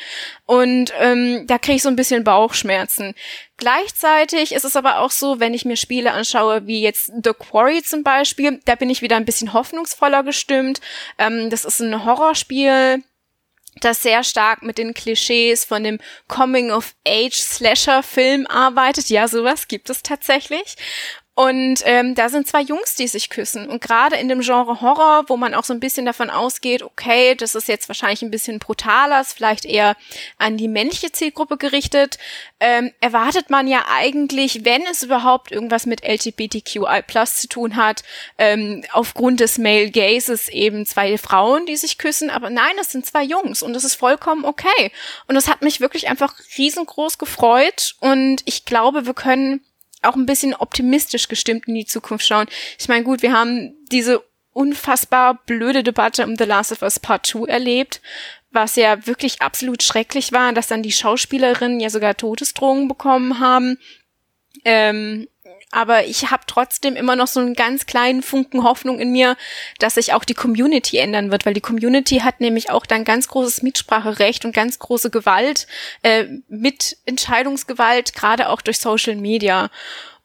Und ähm, da kriege ich so ein bisschen Bauchschmerzen. Gleichzeitig ist es aber auch so, wenn ich mir Spiele anschaue, wie jetzt The Quarry zum Beispiel, da bin ich wieder ein bisschen hoffnungsvoller gestimmt. Ähm, das ist ein Horrorspiel, das sehr stark mit den Klischees von dem Coming-of-Age-Slasher-Film arbeitet. Ja, sowas gibt es tatsächlich. Und ähm, da sind zwei Jungs, die sich küssen. Und gerade in dem Genre Horror, wo man auch so ein bisschen davon ausgeht, okay, das ist jetzt wahrscheinlich ein bisschen brutaler, ist vielleicht eher an die männliche Zielgruppe gerichtet, ähm, erwartet man ja eigentlich, wenn es überhaupt irgendwas mit LGBTQI Plus zu tun hat, ähm, aufgrund des Male Gazes eben zwei Frauen, die sich küssen. Aber nein, es sind zwei Jungs und das ist vollkommen okay. Und das hat mich wirklich einfach riesengroß gefreut. Und ich glaube, wir können auch ein bisschen optimistisch gestimmt in die Zukunft schauen. Ich meine, gut, wir haben diese unfassbar blöde Debatte um The Last of Us Part 2 erlebt, was ja wirklich absolut schrecklich war, dass dann die Schauspielerinnen ja sogar Todesdrohungen bekommen haben. Ähm, aber ich habe trotzdem immer noch so einen ganz kleinen Funken Hoffnung in mir, dass sich auch die Community ändern wird, weil die Community hat nämlich auch dann ganz großes Mitspracherecht und ganz große Gewalt, äh, mit Entscheidungsgewalt, gerade auch durch Social Media.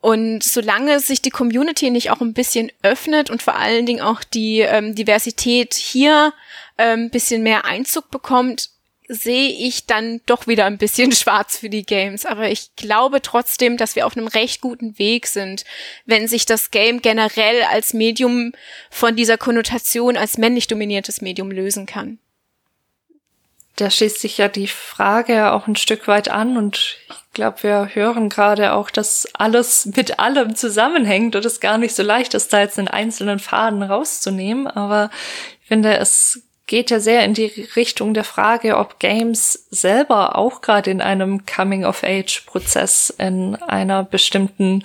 Und solange sich die Community nicht auch ein bisschen öffnet und vor allen Dingen auch die ähm, Diversität hier ähm, bisschen mehr Einzug bekommt, sehe ich dann doch wieder ein bisschen schwarz für die Games. Aber ich glaube trotzdem, dass wir auf einem recht guten Weg sind, wenn sich das Game generell als Medium von dieser Konnotation als männlich dominiertes Medium lösen kann. Da schließt sich ja die Frage auch ein Stück weit an und ich glaube, wir hören gerade auch, dass alles mit allem zusammenhängt und es gar nicht so leicht ist, da jetzt einen einzelnen Faden rauszunehmen. Aber ich finde, es geht ja sehr in die Richtung der Frage, ob Games selber auch gerade in einem Coming-of-Age-Prozess in einer bestimmten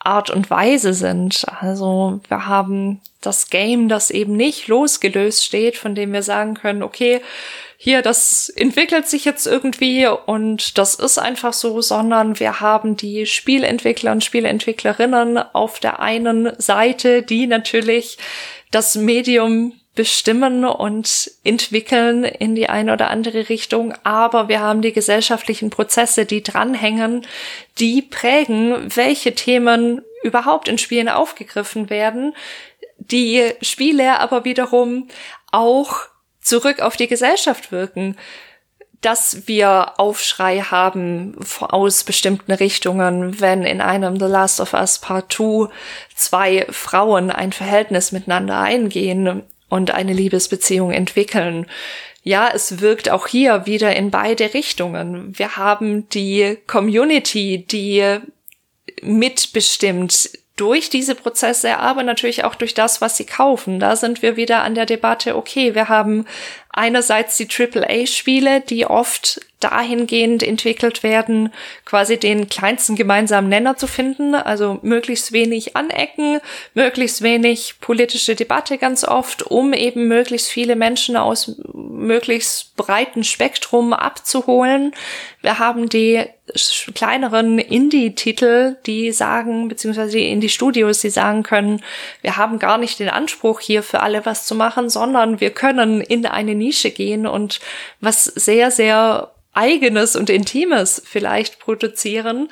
Art und Weise sind. Also wir haben das Game, das eben nicht losgelöst steht, von dem wir sagen können, okay, hier, das entwickelt sich jetzt irgendwie und das ist einfach so, sondern wir haben die Spielentwickler und Spielentwicklerinnen auf der einen Seite, die natürlich das Medium bestimmen und entwickeln in die eine oder andere Richtung, aber wir haben die gesellschaftlichen Prozesse, die dranhängen, die prägen, welche Themen überhaupt in Spielen aufgegriffen werden, die Spiele aber wiederum auch zurück auf die Gesellschaft wirken. Dass wir Aufschrei haben aus bestimmten Richtungen, wenn in einem The Last of Us Part 2 zwei Frauen ein Verhältnis miteinander eingehen und eine Liebesbeziehung entwickeln. Ja, es wirkt auch hier wieder in beide Richtungen. Wir haben die Community, die mitbestimmt durch diese Prozesse, aber natürlich auch durch das, was sie kaufen. Da sind wir wieder an der Debatte, okay, wir haben einerseits die AAA-Spiele, die oft dahingehend entwickelt werden, quasi den kleinsten gemeinsamen Nenner zu finden, also möglichst wenig Anecken, möglichst wenig politische Debatte ganz oft, um eben möglichst viele Menschen aus möglichst breiten Spektrum abzuholen. Wir haben die kleineren Indie-Titel, die sagen, beziehungsweise die Indie-Studios, die sagen können, wir haben gar nicht den Anspruch, hier für alle was zu machen, sondern wir können in eine Nische gehen und was sehr, sehr eigenes und intimes vielleicht produzieren.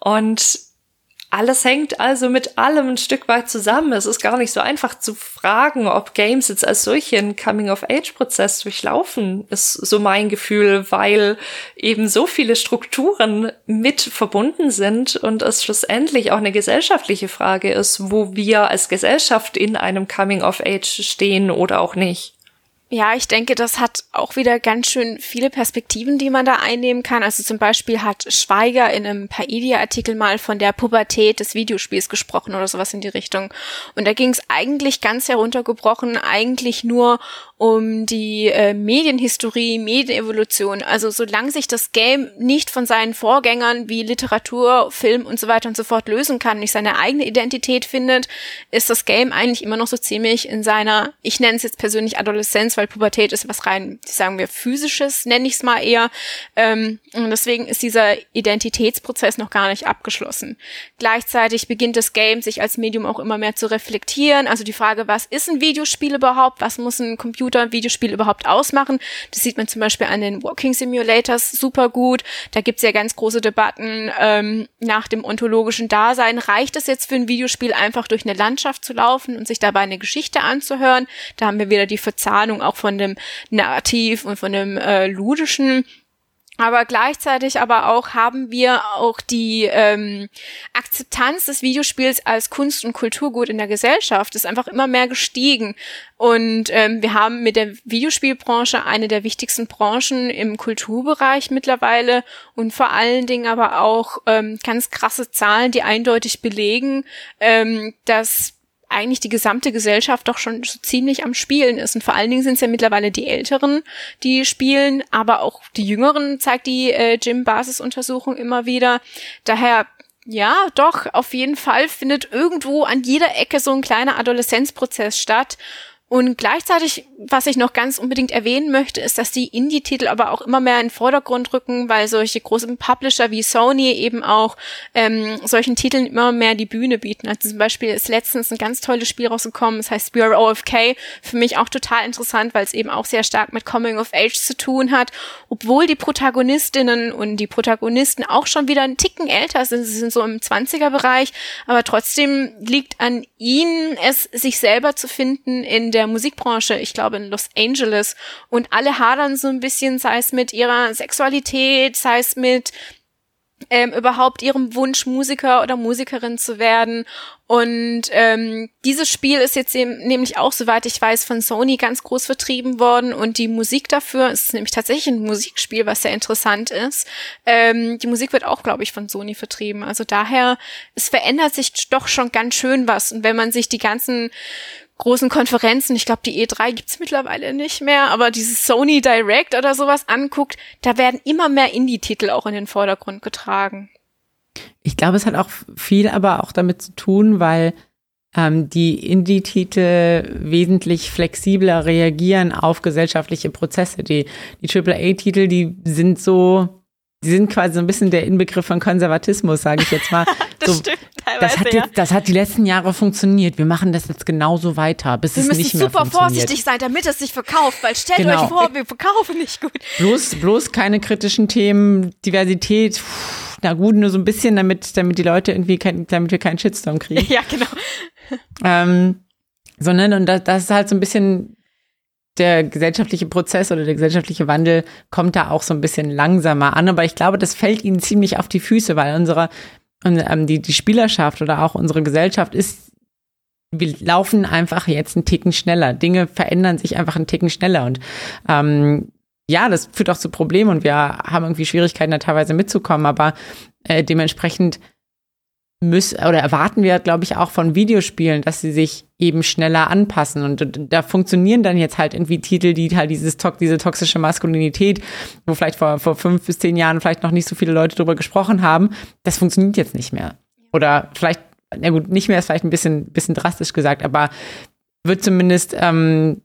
Und alles hängt also mit allem ein Stück weit zusammen. Es ist gar nicht so einfach zu fragen, ob Games jetzt als solche Coming-of-Age-Prozess durchlaufen, ist so mein Gefühl, weil eben so viele Strukturen mit verbunden sind und es schlussendlich auch eine gesellschaftliche Frage ist, wo wir als Gesellschaft in einem Coming-of-Age stehen oder auch nicht. Ja, ich denke, das hat auch wieder ganz schön viele Perspektiven, die man da einnehmen kann. Also zum Beispiel hat Schweiger in einem Paidia-Artikel mal von der Pubertät des Videospiels gesprochen oder sowas in die Richtung. Und da ging es eigentlich ganz heruntergebrochen, eigentlich nur um die äh, Medienhistorie, Medienevolution. Also solange sich das Game nicht von seinen Vorgängern wie Literatur, Film und so weiter und so fort lösen kann, nicht seine eigene Identität findet, ist das Game eigentlich immer noch so ziemlich in seiner, ich nenne es jetzt persönlich Adoleszenz, weil Pubertät ist was rein, sagen wir, physisches, nenne ich es mal eher. Ähm, und deswegen ist dieser Identitätsprozess noch gar nicht abgeschlossen. Gleichzeitig beginnt das Game sich als Medium auch immer mehr zu reflektieren. Also die Frage, was ist ein Videospiel überhaupt? Was muss ein Computer ein Videospiel überhaupt ausmachen. Das sieht man zum Beispiel an den Walking Simulators super gut. Da gibt's ja ganz große Debatten ähm, nach dem ontologischen Dasein. Reicht es jetzt für ein Videospiel einfach durch eine Landschaft zu laufen und sich dabei eine Geschichte anzuhören? Da haben wir wieder die Verzahnung auch von dem Narrativ und von dem äh, ludischen. Aber gleichzeitig aber auch haben wir auch die ähm, Akzeptanz des Videospiels als Kunst- und Kulturgut in der Gesellschaft. Ist einfach immer mehr gestiegen. Und ähm, wir haben mit der Videospielbranche eine der wichtigsten Branchen im Kulturbereich mittlerweile. Und vor allen Dingen aber auch ähm, ganz krasse Zahlen, die eindeutig belegen, ähm, dass eigentlich die gesamte Gesellschaft doch schon so ziemlich am Spielen ist. Und vor allen Dingen sind es ja mittlerweile die Älteren, die spielen, aber auch die Jüngeren, zeigt die äh, Gym-Basis-Untersuchung immer wieder. Daher ja, doch, auf jeden Fall findet irgendwo an jeder Ecke so ein kleiner Adoleszenzprozess statt. Und gleichzeitig, was ich noch ganz unbedingt erwähnen möchte, ist, dass die Indie-Titel aber auch immer mehr in den Vordergrund rücken, weil solche großen Publisher wie Sony eben auch ähm, solchen Titeln immer mehr die Bühne bieten. Also zum Beispiel ist letztens ein ganz tolles Spiel rausgekommen, das heißt We Are OFK, für mich auch total interessant, weil es eben auch sehr stark mit Coming of Age zu tun hat, obwohl die Protagonistinnen und die Protagonisten auch schon wieder einen Ticken älter sind, sie sind so im 20er-Bereich, aber trotzdem liegt an ihnen es, sich selber zu finden in der Musikbranche, ich glaube in Los Angeles. Und alle hadern so ein bisschen, sei es mit ihrer Sexualität, sei es mit ähm, überhaupt ihrem Wunsch, Musiker oder Musikerin zu werden. Und ähm, dieses Spiel ist jetzt eben nämlich auch, soweit ich weiß, von Sony ganz groß vertrieben worden. Und die Musik dafür ist nämlich tatsächlich ein Musikspiel, was sehr interessant ist. Ähm, die Musik wird auch, glaube ich, von Sony vertrieben. Also daher, es verändert sich doch schon ganz schön was. Und wenn man sich die ganzen großen Konferenzen, ich glaube, die E3 gibt's mittlerweile nicht mehr, aber dieses Sony Direct oder sowas anguckt, da werden immer mehr Indie-Titel auch in den Vordergrund getragen. Ich glaube, es hat auch viel aber auch damit zu tun, weil ähm, die Indie-Titel wesentlich flexibler reagieren auf gesellschaftliche Prozesse. Die, die AAA-Titel, die sind so Sie sind quasi so ein bisschen der Inbegriff von Konservatismus, sage ich jetzt mal. das so, stimmt teilweise, das hat, ja. jetzt, das hat die letzten Jahre funktioniert. Wir machen das jetzt genauso weiter, bis wir es müssen nicht mehr super funktioniert. vorsichtig sein, damit es sich verkauft, weil stellt Genau. euch vor, wir verkaufen nicht gut. Bloß, bloß keine kritischen Themen, Diversität, pff, na gut, nur so ein bisschen, damit, damit die Leute irgendwie, kein, damit wir keinen Shitstorm kriegen. Ja, genau. ähm, sondern, und das, das ist halt so ein bisschen der gesellschaftliche Prozess oder der gesellschaftliche Wandel kommt da auch so ein bisschen langsamer an. Aber ich glaube, das fällt ihnen ziemlich auf die Füße, weil unsere, ähm, die, die Spielerschaft oder auch unsere Gesellschaft ist, wir laufen einfach jetzt einen Ticken schneller. Dinge verändern sich einfach einen Ticken schneller. Und ähm, ja, das führt auch zu Problemen und wir haben irgendwie Schwierigkeiten, da teilweise mitzukommen, aber äh, dementsprechend müssen oder erwarten wir, glaube ich, auch von Videospielen, dass sie sich eben schneller anpassen. Und da funktionieren dann jetzt halt irgendwie Titel, die halt dieses diese toxische Maskulinität, wo vielleicht vor, vor fünf bis zehn Jahren vielleicht noch nicht so viele Leute drüber gesprochen haben, das funktioniert jetzt nicht mehr. Oder vielleicht, na gut, nicht mehr ist vielleicht ein bisschen, bisschen drastisch gesagt, aber wird zumindest ähm,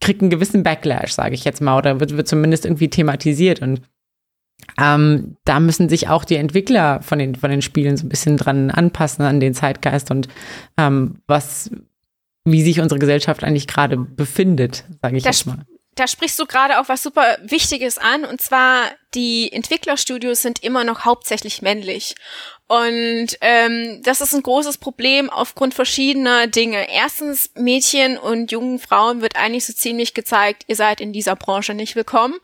kriegt einen gewissen Backlash, sage ich jetzt mal, oder wird, wird zumindest irgendwie thematisiert. Und ähm, da müssen sich auch die Entwickler von den, von den Spielen so ein bisschen dran anpassen an den Zeitgeist und ähm, was, wie sich unsere Gesellschaft eigentlich gerade befindet, sage ich das, jetzt mal. Da sprichst du gerade auch was super Wichtiges an, und zwar die Entwicklerstudios sind immer noch hauptsächlich männlich. Und ähm, das ist ein großes Problem aufgrund verschiedener Dinge. Erstens, Mädchen und jungen Frauen wird eigentlich so ziemlich gezeigt, ihr seid in dieser Branche nicht willkommen.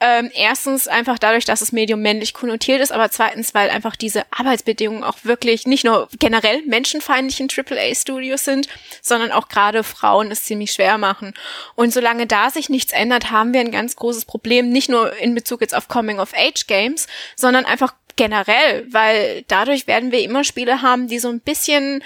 Ähm, erstens einfach dadurch, dass das Medium männlich konnotiert ist, aber zweitens, weil einfach diese Arbeitsbedingungen auch wirklich nicht nur generell menschenfeindlichen AAA-Studios sind, sondern auch gerade Frauen es ziemlich schwer machen. Und solange da sich nichts ändert, haben wir ein ganz großes Problem, nicht nur in Bezug jetzt auf Coming-of-Age-Games, sondern einfach generell, weil dadurch werden wir immer Spiele haben, die so ein bisschen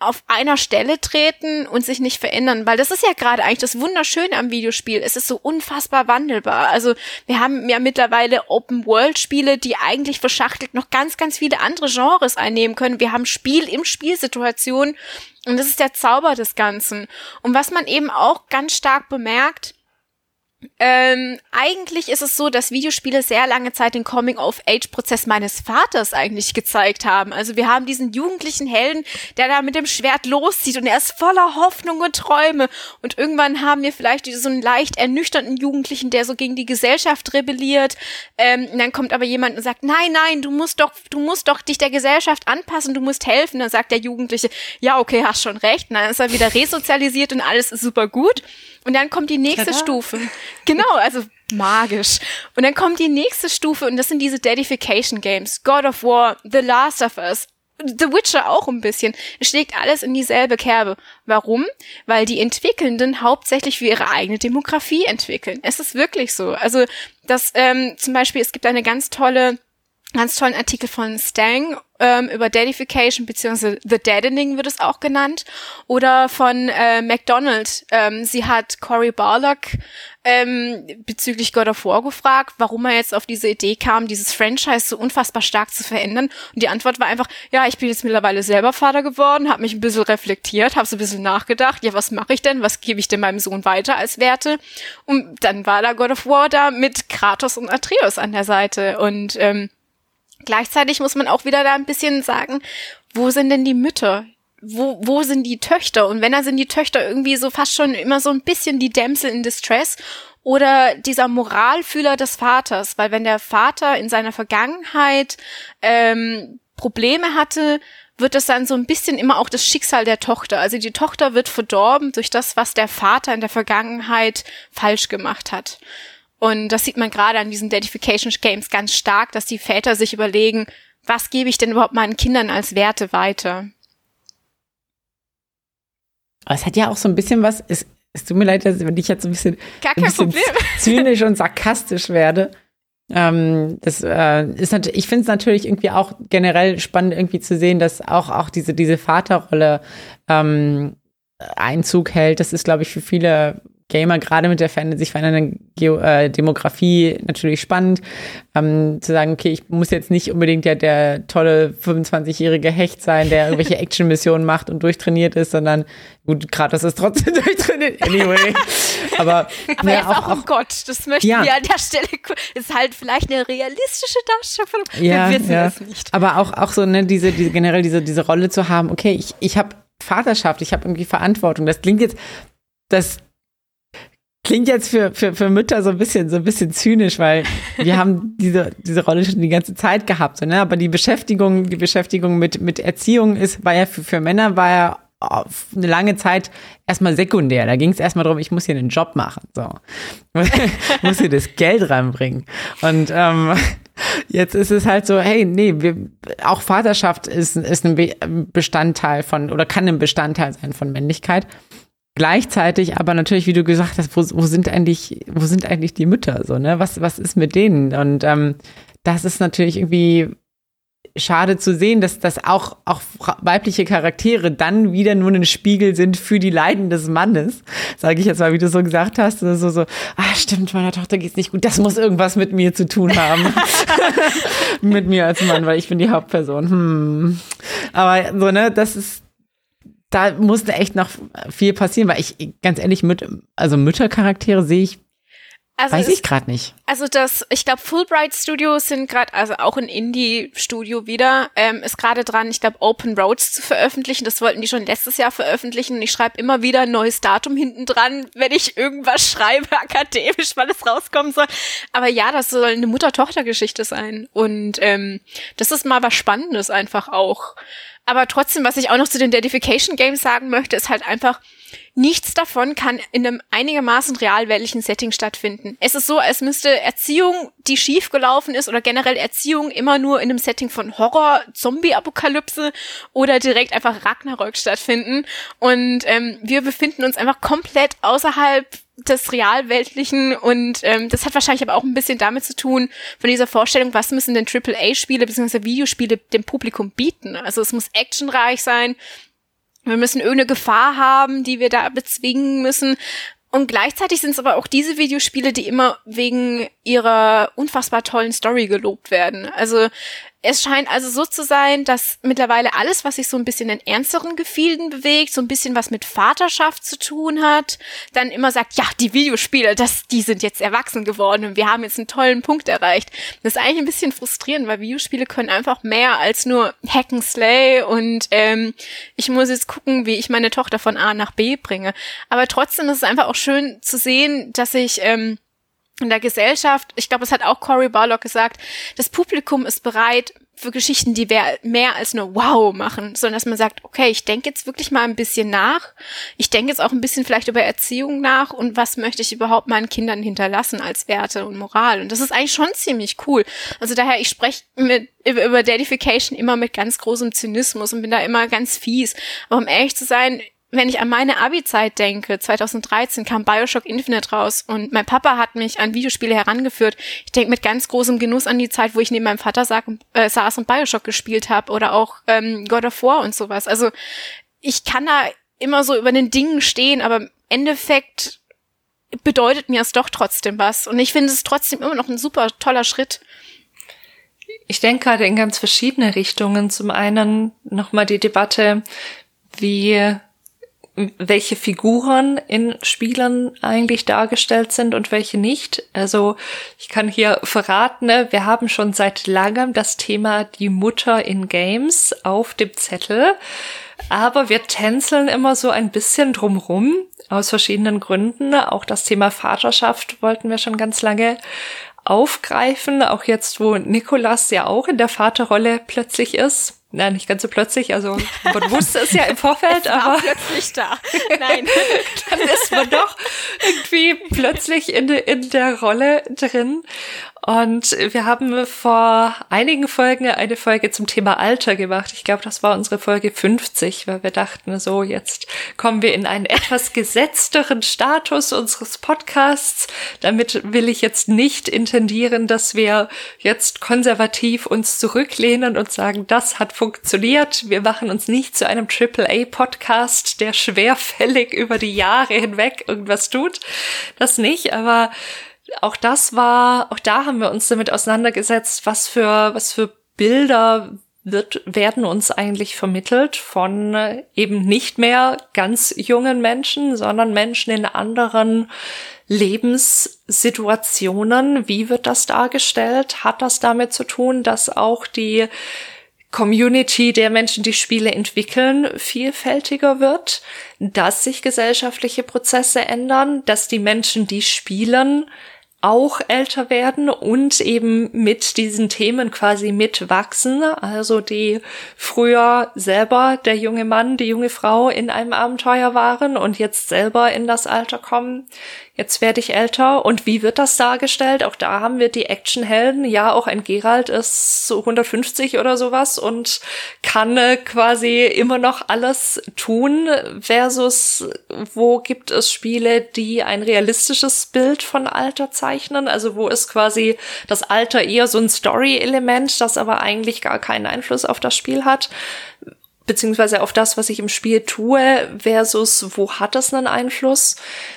auf einer Stelle treten und sich nicht verändern, weil das ist ja gerade eigentlich das Wunderschöne am Videospiel. Es ist so unfassbar wandelbar. Also wir haben ja mittlerweile Open-World-Spiele, die eigentlich verschachtelt noch ganz, ganz viele andere Genres einnehmen können. Wir haben Spiel im Spielsituation und das ist der Zauber des Ganzen. Und was man eben auch ganz stark bemerkt, ähm, eigentlich ist es so, dass Videospiele sehr lange Zeit den Coming-of-Age-Prozess meines Vaters eigentlich gezeigt haben. Also wir haben diesen jugendlichen Helden, der da mit dem Schwert loszieht und er ist voller Hoffnung und Träume. Und irgendwann haben wir vielleicht so einen leicht ernüchternden Jugendlichen, der so gegen die Gesellschaft rebelliert. Ähm, dann kommt aber jemand und sagt, nein, nein, du musst doch, du musst doch dich der Gesellschaft anpassen, du musst helfen. Dann sagt der Jugendliche, ja, okay, hast schon recht. Und dann ist er wieder resozialisiert und alles ist super gut. Und dann kommt die nächste Tada. Stufe. Genau, also magisch. Und dann kommt die nächste Stufe und das sind diese Dedification Games. God of War, The Last of Us, The Witcher auch ein bisschen. Es schlägt alles in dieselbe Kerbe. Warum? Weil die Entwickelnden hauptsächlich für ihre eigene Demografie entwickeln. Es ist wirklich so. Also, das ähm, zum Beispiel, es gibt eine ganz tolle ganz tollen Artikel von Stang ähm, über Deadification beziehungsweise The Deadening wird es auch genannt oder von äh, McDonald. Ähm, sie hat Cory Barlock ähm, bezüglich God of War gefragt, warum er jetzt auf diese Idee kam, dieses Franchise so unfassbar stark zu verändern. Und die Antwort war einfach, ja, ich bin jetzt mittlerweile selber Vater geworden, habe mich ein bisschen reflektiert, habe so ein bisschen nachgedacht, ja, was mache ich denn, was gebe ich denn meinem Sohn weiter als Werte? Und dann war da God of War da mit Kratos und Atreus an der Seite und ähm, Gleichzeitig muss man auch wieder da ein bisschen sagen, wo sind denn die Mütter? Wo, wo sind die Töchter? Und wenn da sind die Töchter irgendwie so fast schon immer so ein bisschen die Dämsel in Distress oder dieser Moralfühler des Vaters, weil wenn der Vater in seiner Vergangenheit ähm, Probleme hatte, wird es dann so ein bisschen immer auch das Schicksal der Tochter. Also die Tochter wird verdorben durch das, was der Vater in der Vergangenheit falsch gemacht hat. Und das sieht man gerade an diesen Identification Games ganz stark, dass die Väter sich überlegen, was gebe ich denn überhaupt meinen Kindern als Werte weiter? Aber es hat ja auch so ein bisschen was, es, es tut mir leid, dass ich jetzt ein bisschen, ein bisschen zynisch und sarkastisch werde. Ähm, das äh, ist natürlich, ich finde es natürlich irgendwie auch generell spannend, irgendwie zu sehen, dass auch, auch diese, diese Vaterrolle ähm, Einzug hält. Das ist, glaube ich, für viele Gamer gerade mit der sich verändernden Geo äh, Demografie natürlich spannend, ähm, zu sagen, okay, ich muss jetzt nicht unbedingt ja der tolle 25-jährige Hecht sein, der irgendwelche Action-Missionen macht und durchtrainiert ist, sondern gut, Kratos ist trotzdem durchtrainiert, anyway. Aber, Aber ja, auch, auch, oh Gott, das möchten ja. wir an der Stelle, ist halt vielleicht eine realistische Darstellung, ja, wir wissen ja. es nicht. Aber auch, auch so, ne, diese, diese, generell diese, diese Rolle zu haben, okay, ich, ich habe Vaterschaft, ich habe irgendwie Verantwortung. Das klingt jetzt, das klingt jetzt für, für, für Mütter so ein bisschen, so ein bisschen zynisch, weil wir haben diese, diese Rolle schon die ganze Zeit gehabt, so, ne? Aber die Beschäftigung, die Beschäftigung mit, mit Erziehung ist, war ja für, für Männer war ja eine lange Zeit erstmal sekundär. Da ging es erstmal darum, ich muss hier einen Job machen. So. ich muss hier das Geld reinbringen. Und ähm, jetzt ist es halt so, hey, nee, wir, auch Vaterschaft ist, ist ein Bestandteil von oder kann ein Bestandteil sein von Männlichkeit. Gleichzeitig aber natürlich, wie du gesagt hast, wo, wo sind eigentlich, wo sind eigentlich die Mütter so, ne? Was, was ist mit denen? Und ähm, das ist natürlich irgendwie schade zu sehen, dass das auch, auch weibliche Charaktere dann wieder nur ein Spiegel sind für die Leiden des Mannes. Sage ich jetzt mal, wie du so gesagt hast. So, so, ah, stimmt, meiner Tochter geht's nicht gut. Das muss irgendwas mit mir zu tun haben. mit mir als Mann, weil ich bin die Hauptperson. Hm. Aber so, ne, das ist, da musste echt noch viel passieren, weil ich, ganz ehrlich, mit, also Müttercharaktere sehe ich also Weiß ich gerade nicht. Also das, ich glaube, Fulbright Studios sind gerade, also auch ein Indie-Studio wieder, ähm, ist gerade dran, ich glaube, Open Roads zu veröffentlichen. Das wollten die schon letztes Jahr veröffentlichen. Ich schreibe immer wieder ein neues Datum hinten dran, wenn ich irgendwas schreibe, akademisch, weil es rauskommen soll. Aber ja, das soll eine Mutter-Tochter-Geschichte sein. Und ähm, das ist mal was Spannendes einfach auch. Aber trotzdem, was ich auch noch zu den Dedication Games sagen möchte, ist halt einfach, nichts davon kann in einem einigermaßen realweltlichen Setting stattfinden. Es ist so, als müsste Erziehung, die schiefgelaufen ist, oder generell Erziehung immer nur in einem Setting von Horror, Zombie-Apokalypse oder direkt einfach Ragnarök stattfinden. Und ähm, wir befinden uns einfach komplett außerhalb des Realweltlichen und ähm, das hat wahrscheinlich aber auch ein bisschen damit zu tun, von dieser Vorstellung, was müssen denn AAA-Spiele bzw. Videospiele dem Publikum bieten. Also es muss actionreich sein, wir müssen irgendeine Gefahr haben, die wir da bezwingen müssen. Und gleichzeitig sind es aber auch diese Videospiele, die immer wegen ihrer unfassbar tollen Story gelobt werden. Also es scheint also so zu sein, dass mittlerweile alles, was sich so ein bisschen in ernsteren Gefilden bewegt, so ein bisschen was mit Vaterschaft zu tun hat, dann immer sagt, ja, die Videospiele, das, die sind jetzt erwachsen geworden und wir haben jetzt einen tollen Punkt erreicht. Das ist eigentlich ein bisschen frustrierend, weil Videospiele können einfach mehr als nur Hacken Slay und ähm, ich muss jetzt gucken, wie ich meine Tochter von A nach B bringe. Aber trotzdem ist es einfach auch schön zu sehen, dass ich ähm, in der Gesellschaft, ich glaube, es hat auch Cory Barlock gesagt, das Publikum ist bereit für Geschichten, die mehr als nur Wow machen, sondern dass man sagt, okay, ich denke jetzt wirklich mal ein bisschen nach. Ich denke jetzt auch ein bisschen vielleicht über Erziehung nach und was möchte ich überhaupt meinen Kindern hinterlassen als Werte und Moral. Und das ist eigentlich schon ziemlich cool. Also daher, ich spreche mit, über Dedification immer mit ganz großem Zynismus und bin da immer ganz fies. Aber um ehrlich zu sein, wenn ich an meine Abi-Zeit denke, 2013 kam Bioshock Infinite raus und mein Papa hat mich an Videospiele herangeführt. Ich denke mit ganz großem Genuss an die Zeit, wo ich neben meinem Vater sag, äh, saß und Bioshock gespielt habe oder auch ähm, God of War und sowas. Also ich kann da immer so über den Dingen stehen, aber im Endeffekt bedeutet mir es doch trotzdem was. Und ich finde es trotzdem immer noch ein super toller Schritt. Ich denke gerade in ganz verschiedene Richtungen. Zum einen nochmal die Debatte, wie welche Figuren in Spielern eigentlich dargestellt sind und welche nicht. Also ich kann hier verraten, ne, wir haben schon seit langem das Thema die Mutter in Games auf dem Zettel, aber wir tänzeln immer so ein bisschen drumrum aus verschiedenen Gründen. Auch das Thema Vaterschaft wollten wir schon ganz lange aufgreifen, auch jetzt, wo Nikolas ja auch in der Vaterrolle plötzlich ist Nein, nicht ganz so plötzlich. Also man wusste es ja im Vorfeld, aber plötzlich da. Nein, dann ist man doch irgendwie plötzlich in, in der Rolle drin. Und wir haben vor einigen Folgen eine Folge zum Thema Alter gemacht. Ich glaube, das war unsere Folge 50, weil wir dachten, so jetzt kommen wir in einen etwas gesetzteren Status unseres Podcasts. Damit will ich jetzt nicht intendieren, dass wir jetzt konservativ uns zurücklehnen und sagen, das hat funktioniert. Wir machen uns nicht zu einem AAA-Podcast, der schwerfällig über die Jahre hinweg irgendwas tut. Das nicht, aber auch das war, auch da haben wir uns damit auseinandergesetzt, was für, was für Bilder wird, werden uns eigentlich vermittelt von äh, eben nicht mehr ganz jungen Menschen, sondern Menschen in anderen Lebenssituationen. Wie wird das dargestellt? Hat das damit zu tun, dass auch die Community der Menschen, die Spiele entwickeln, vielfältiger wird, dass sich gesellschaftliche Prozesse ändern, dass die Menschen, die spielen, auch älter werden und eben mit diesen Themen quasi mitwachsen. Also die früher selber der junge Mann, die junge Frau in einem Abenteuer waren und jetzt selber in das Alter kommen. Jetzt werde ich älter und wie wird das dargestellt? Auch da haben wir die Actionhelden. Ja, auch ein Geralt ist so 150 oder sowas und kann äh, quasi immer noch alles tun versus wo gibt es Spiele, die ein realistisches Bild von Alter zeichnen? Also wo ist quasi das Alter eher so ein Story-Element, das aber eigentlich gar keinen Einfluss auf das Spiel hat beziehungsweise auf das, was ich im Spiel tue, versus wo hat das einen Einfluss.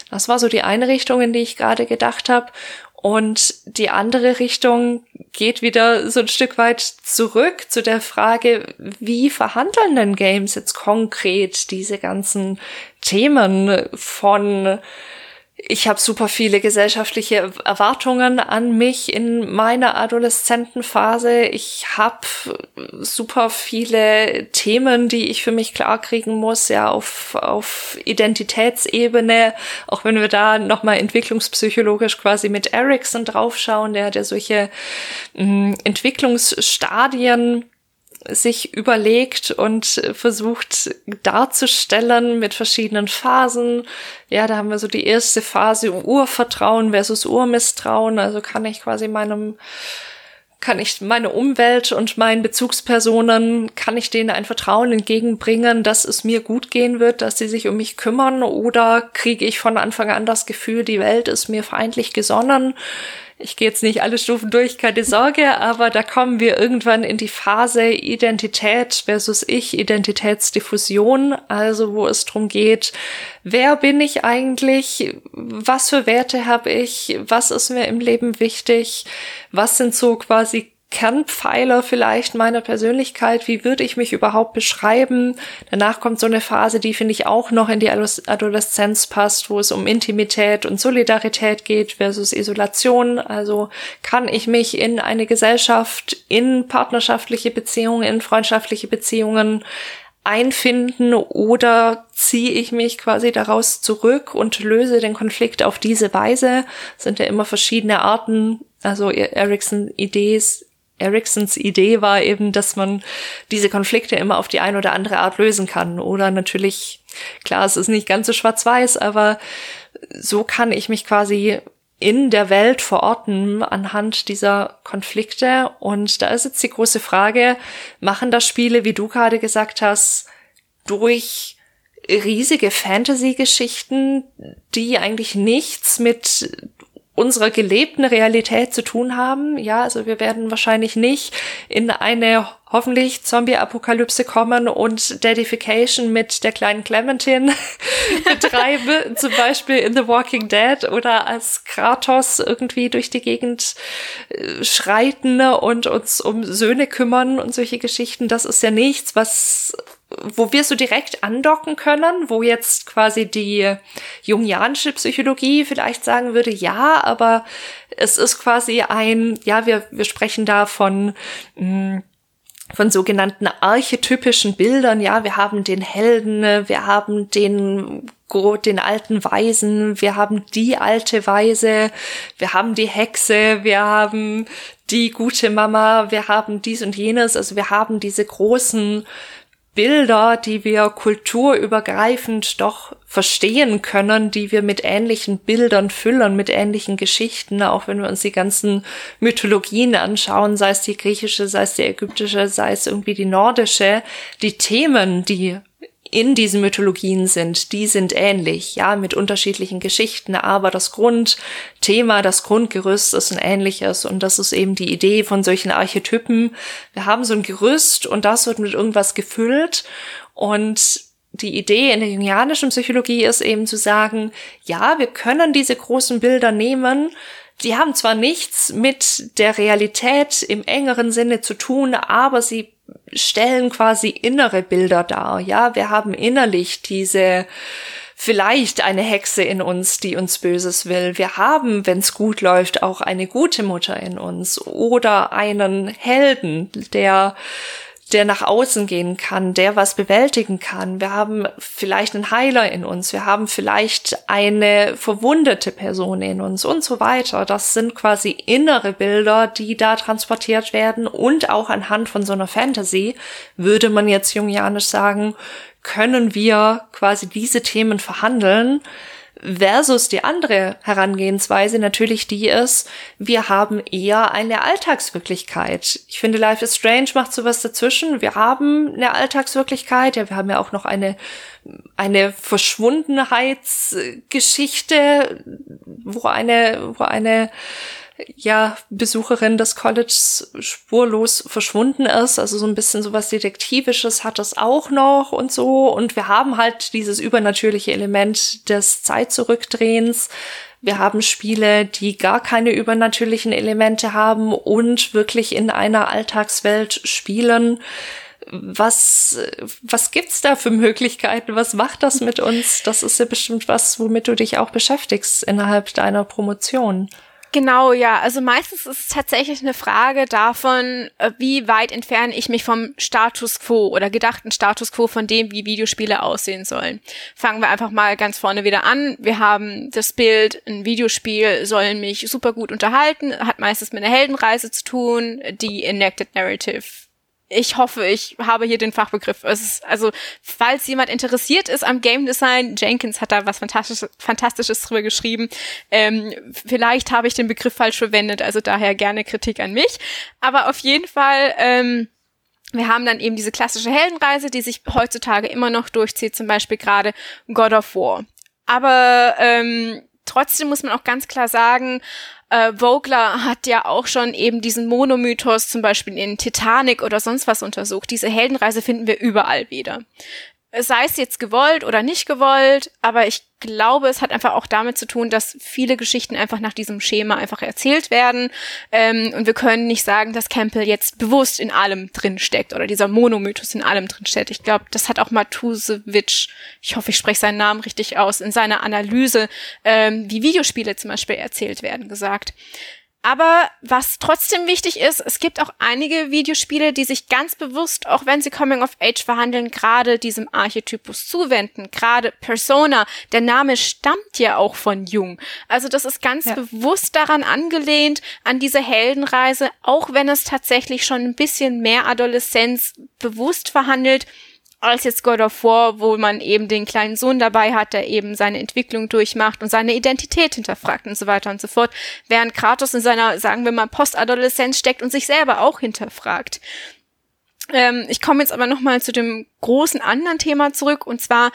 Das war so die eine Richtung, in die ich gerade gedacht habe. Und die andere Richtung geht wieder so ein Stück weit zurück zu der Frage, wie verhandeln denn Games jetzt konkret diese ganzen Themen von ich habe super viele gesellschaftliche Erwartungen an mich in meiner Adoleszentenphase. Ich habe super viele Themen, die ich für mich klarkriegen muss, ja, auf, auf Identitätsebene. Auch wenn wir da nochmal entwicklungspsychologisch quasi mit Erickson draufschauen, der hat ja solche mh, hm, Entwicklungsstadien sich überlegt und versucht darzustellen mit verschiedenen Phasen. Ja, da haben wir so die erste Phase Urvertrauen versus Urmisstrauen. Also kann ich quasi meinem kann ich meine Umwelt und meinen Bezugspersonen, kann ich denen ein Vertrauen entgegenbringen, dass es mir gut gehen wird, dass sie sich um mich kümmern oder kriege ich von Anfang an das Gefühl, die Welt ist mir feindlich gesonnen, ich gehe jetzt nicht alle Stufen durch, keine Sorge, aber da kommen wir irgendwann in die Phase Identität versus Ich, Identitätsdiffusion, also wo es darum geht, wer bin ich eigentlich, was für Werte habe ich, was ist mir im Leben wichtig, was sind so quasi Kernpfeiler vielleicht meiner Persönlichkeit, wie würde ich mich überhaupt beschreiben. Danach kommt so eine Phase, die finde ich auch noch in die Adoleszenz passt, wo es um Intimität und Solidarität geht versus Isolation. Also kann ich mich in eine Gesellschaft, in partnerschaftliche Beziehungen, in freundschaftliche Beziehungen einfinden oder ziehe ich mich quasi daraus zurück und löse den Konflikt auf diese Weise. Das sind ja immer verschiedene Arten. Also Ericsson Idees Ericksons Idee war eben, dass man diese Konflikte immer auf die eine oder andere Art lösen kann. Oder natürlich, klar, es ist nicht ganz so schwarz-weiß, aber so kann ich mich quasi in der Welt verorten anhand dieser Konflikte. Und da ist jetzt die große Frage, machen das Spiele, wie du gerade gesagt hast, durch riesige Fantasy-Geschichten, die eigentlich nichts mit unserer gelebten Realität zu tun haben. Ja, also wir werden wahrscheinlich nicht in eine hoffentlich Zombie-Apokalypse kommen und Dedification mit der kleinen Clementine betreibe, zum Beispiel in The Walking Dead oder als Kratos irgendwie durch die Gegend äh, schreiten und uns um Söhne kümmern und solche Geschichten. Das ist ja nichts, was wo wir so direkt andocken können, wo jetzt quasi die jungianische Psychologie vielleicht sagen würde, ja, aber es ist quasi ein, ja, wir, wir sprechen da von, mh, hm, von sogenannten archetypischen Bildern. Ja, wir haben den Helden, wir haben den den alten Weisen, wir haben die alte Weise, wir haben die Hexe, wir haben die gute Mama, wir haben dies und jenes. Also wir haben diese großen Bilder, die wir kulturübergreifend doch verstehen können, die wir mit ähnlichen Bildern füllen, mit ähnlichen Geschichten, auch wenn wir uns die ganzen Mythologien anschauen, sei es die griechische, sei es die ägyptische, sei es irgendwie die nordische, die Themen, die in diesen Mythologien sind, die sind ähnlich, ja, mit unterschiedlichen Geschichten, aber das Grundthema, das Grundgerüst ist ein ähnliches und das ist eben die Idee von solchen Archetypen. Wir haben so ein Gerüst und das wird mit irgendwas gefüllt und die Idee in der jungianischen Psychologie ist eben zu sagen, ja, wir können diese großen Bilder nehmen, die haben zwar nichts mit der Realität im engeren Sinne zu tun, aber sie stellen quasi innere Bilder dar. Ja, wir haben innerlich diese vielleicht eine Hexe in uns, die uns Böses will. Wir haben, wenn es gut läuft, auch eine gute Mutter in uns oder einen Helden, der der nach außen gehen kann, der was bewältigen kann. Wir haben vielleicht einen Heiler in uns, wir haben vielleicht eine verwundete Person in uns und so weiter. Das sind quasi innere Bilder, die da transportiert werden und auch anhand von so einer Fantasy würde man jetzt jungianisch sagen, können wir quasi diese Themen verhandeln versus die andere Herangehensweise natürlich die ist, wir haben eher eine Alltagswirklichkeit. Ich finde, Life is Strange macht sowas dazwischen. Wir haben eine Alltagswirklichkeit, ja, wir haben ja auch noch eine, eine Verschwundenheitsgeschichte, wo eine, wo eine ja, Besucherin des Colleges spurlos verschwunden ist. Also so ein bisschen sowas Detektivisches hat das auch noch und so. Und wir haben halt dieses übernatürliche Element des Zeitzurückdrehens. Wir haben Spiele, die gar keine übernatürlichen Elemente haben und wirklich in einer Alltagswelt spielen. Was, was gibt's da für Möglichkeiten? Was macht das mit uns? Das ist ja bestimmt was, womit du dich auch beschäftigst innerhalb deiner Promotion. Genau, ja. Also meistens ist es tatsächlich eine Frage davon, äh, wie weit entferne ich mich vom Status quo oder gedachten Status quo von dem, wie Videospiele aussehen sollen. Fangen wir einfach mal ganz vorne wieder an. Wir haben das Bild, ein Videospiel soll mich super gut unterhalten, hat meistens mit einer Heldenreise zu tun, die Enacted Narrative ich hoffe, ich habe hier den Fachbegriff. Ist, also, falls jemand interessiert ist am Game Design, Jenkins hat da was Fantastisches, Fantastisches drüber geschrieben. Ähm, vielleicht habe ich den Begriff falsch verwendet, also daher gerne Kritik an mich. Aber auf jeden Fall, ähm, wir haben dann eben diese klassische Heldenreise, die sich heutzutage immer noch durchzieht, zum Beispiel gerade God of War. Aber ähm, trotzdem muss man auch ganz klar sagen, äh, Vogler hat ja auch schon eben diesen Monomythos zum Beispiel in Titanic oder sonst was untersucht. Diese Heldenreise finden wir überall wieder sei es jetzt gewollt oder nicht gewollt, aber ich glaube, es hat einfach auch damit zu tun, dass viele Geschichten einfach nach diesem Schema einfach erzählt werden. Ähm, und wir können nicht sagen, dass Campbell jetzt bewusst in allem drin steckt oder dieser Monomythos in allem drin steckt. Ich glaube, das hat auch Matusewitsch, ich hoffe, ich spreche seinen Namen richtig aus, in seiner Analyse, ähm, wie Videospiele zum Beispiel erzählt werden, gesagt. Aber was trotzdem wichtig ist, es gibt auch einige Videospiele, die sich ganz bewusst, auch wenn sie Coming of Age verhandeln, gerade diesem Archetypus zuwenden. Gerade Persona, der Name stammt ja auch von Jung. Also das ist ganz ja. bewusst daran angelehnt, an diese Heldenreise, auch wenn es tatsächlich schon ein bisschen mehr Adoleszenz bewusst verhandelt als jetzt God of War, wo man eben den kleinen Sohn dabei hat, der eben seine Entwicklung durchmacht und seine Identität hinterfragt und so weiter und so fort, während Kratos in seiner, sagen wir mal, Postadoleszenz steckt und sich selber auch hinterfragt. Ähm, ich komme jetzt aber nochmal zu dem großen anderen Thema zurück, und zwar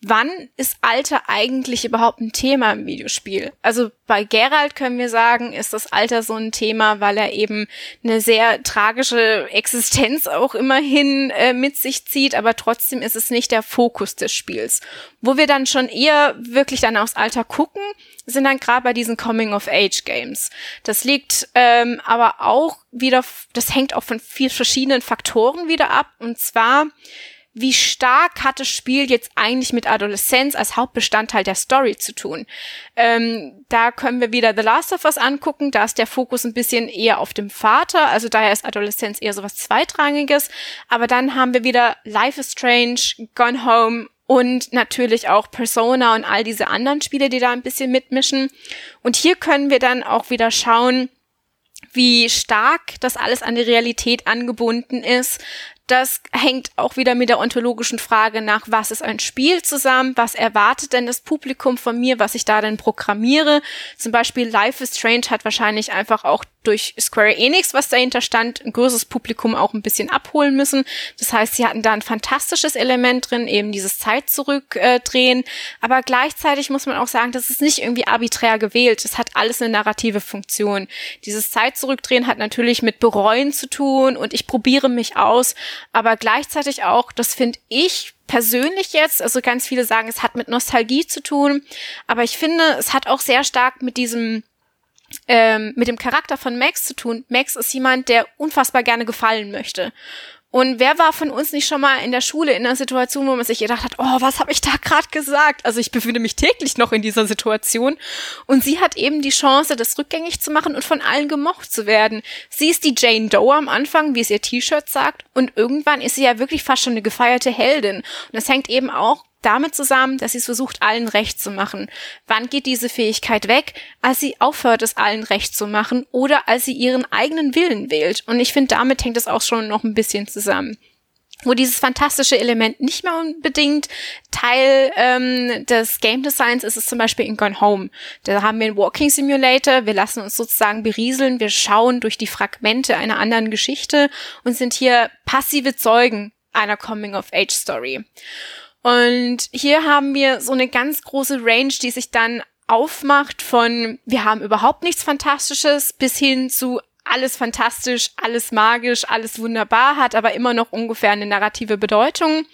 wann ist Alter eigentlich überhaupt ein Thema im Videospiel? Also bei Geralt können wir sagen, ist das Alter so ein Thema, weil er eben eine sehr tragische Existenz auch immerhin äh, mit sich zieht, aber trotzdem ist es nicht der Fokus des Spiels. Wo wir dann schon eher wirklich dann aufs Alter gucken, sind dann gerade bei diesen Coming-of-Age-Games. Das liegt ähm, aber auch wieder, das hängt auch von vier verschiedenen Faktoren wieder ab, und zwar wie stark hat das Spiel jetzt eigentlich mit Adoleszenz als Hauptbestandteil der Story zu tun? Ähm, da können wir wieder The Last of Us angucken, da ist der Fokus ein bisschen eher auf dem Vater, also daher ist Adoleszenz eher sowas Zweitrangiges, aber dann haben wir wieder Life is Strange, Gone Home und natürlich auch Persona und all diese anderen Spiele, die da ein bisschen mitmischen. Und hier können wir dann auch wieder schauen, wie stark das alles an die Realität angebunden ist, das hängt auch wieder mit der ontologischen Frage nach, was ist ein Spiel zusammen, was erwartet denn das Publikum von mir, was ich da denn programmiere. Zum Beispiel Life is Strange hat wahrscheinlich einfach auch durch Square Enix, was dahinter stand, ein größeres Publikum auch ein bisschen abholen müssen. Das heißt, sie hatten da ein fantastisches Element drin, eben dieses Zeit zurückdrehen. Aber gleichzeitig muss man auch sagen, das ist nicht irgendwie arbiträr gewählt. Es hat alles eine narrative Funktion. Dieses Zeit zurückdrehen hat natürlich mit Bereuen zu tun und ich probiere mich aus. Aber gleichzeitig auch, das finde ich persönlich jetzt, also ganz viele sagen, es hat mit Nostalgie zu tun, aber ich finde, es hat auch sehr stark mit diesem ähm, mit dem Charakter von Max zu tun. Max ist jemand, der unfassbar gerne gefallen möchte. Und wer war von uns nicht schon mal in der Schule in einer Situation, wo man sich gedacht hat, oh, was habe ich da gerade gesagt? Also ich befinde mich täglich noch in dieser Situation. Und sie hat eben die Chance, das rückgängig zu machen und von allen gemocht zu werden. Sie ist die Jane Doe am Anfang, wie es ihr T-Shirt sagt. Und irgendwann ist sie ja wirklich fast schon eine gefeierte Heldin. Und das hängt eben auch damit zusammen, dass sie es versucht, allen recht zu machen. Wann geht diese Fähigkeit weg? Als sie aufhört, es allen recht zu machen oder als sie ihren eigenen Willen wählt. Und ich finde, damit hängt es auch schon noch ein bisschen zusammen. wo dieses fantastische Element nicht mehr unbedingt Teil ähm, des Game Designs ist, ist zum Beispiel in Gone Home. Da haben wir einen Walking Simulator, wir lassen uns sozusagen berieseln, wir schauen durch die Fragmente einer anderen Geschichte und sind hier passive Zeugen einer Coming-of-Age-Story. Und hier haben wir so eine ganz große Range, die sich dann aufmacht von wir haben überhaupt nichts Fantastisches bis hin zu alles fantastisch, alles magisch, alles wunderbar, hat aber immer noch ungefähr eine narrative Bedeutung.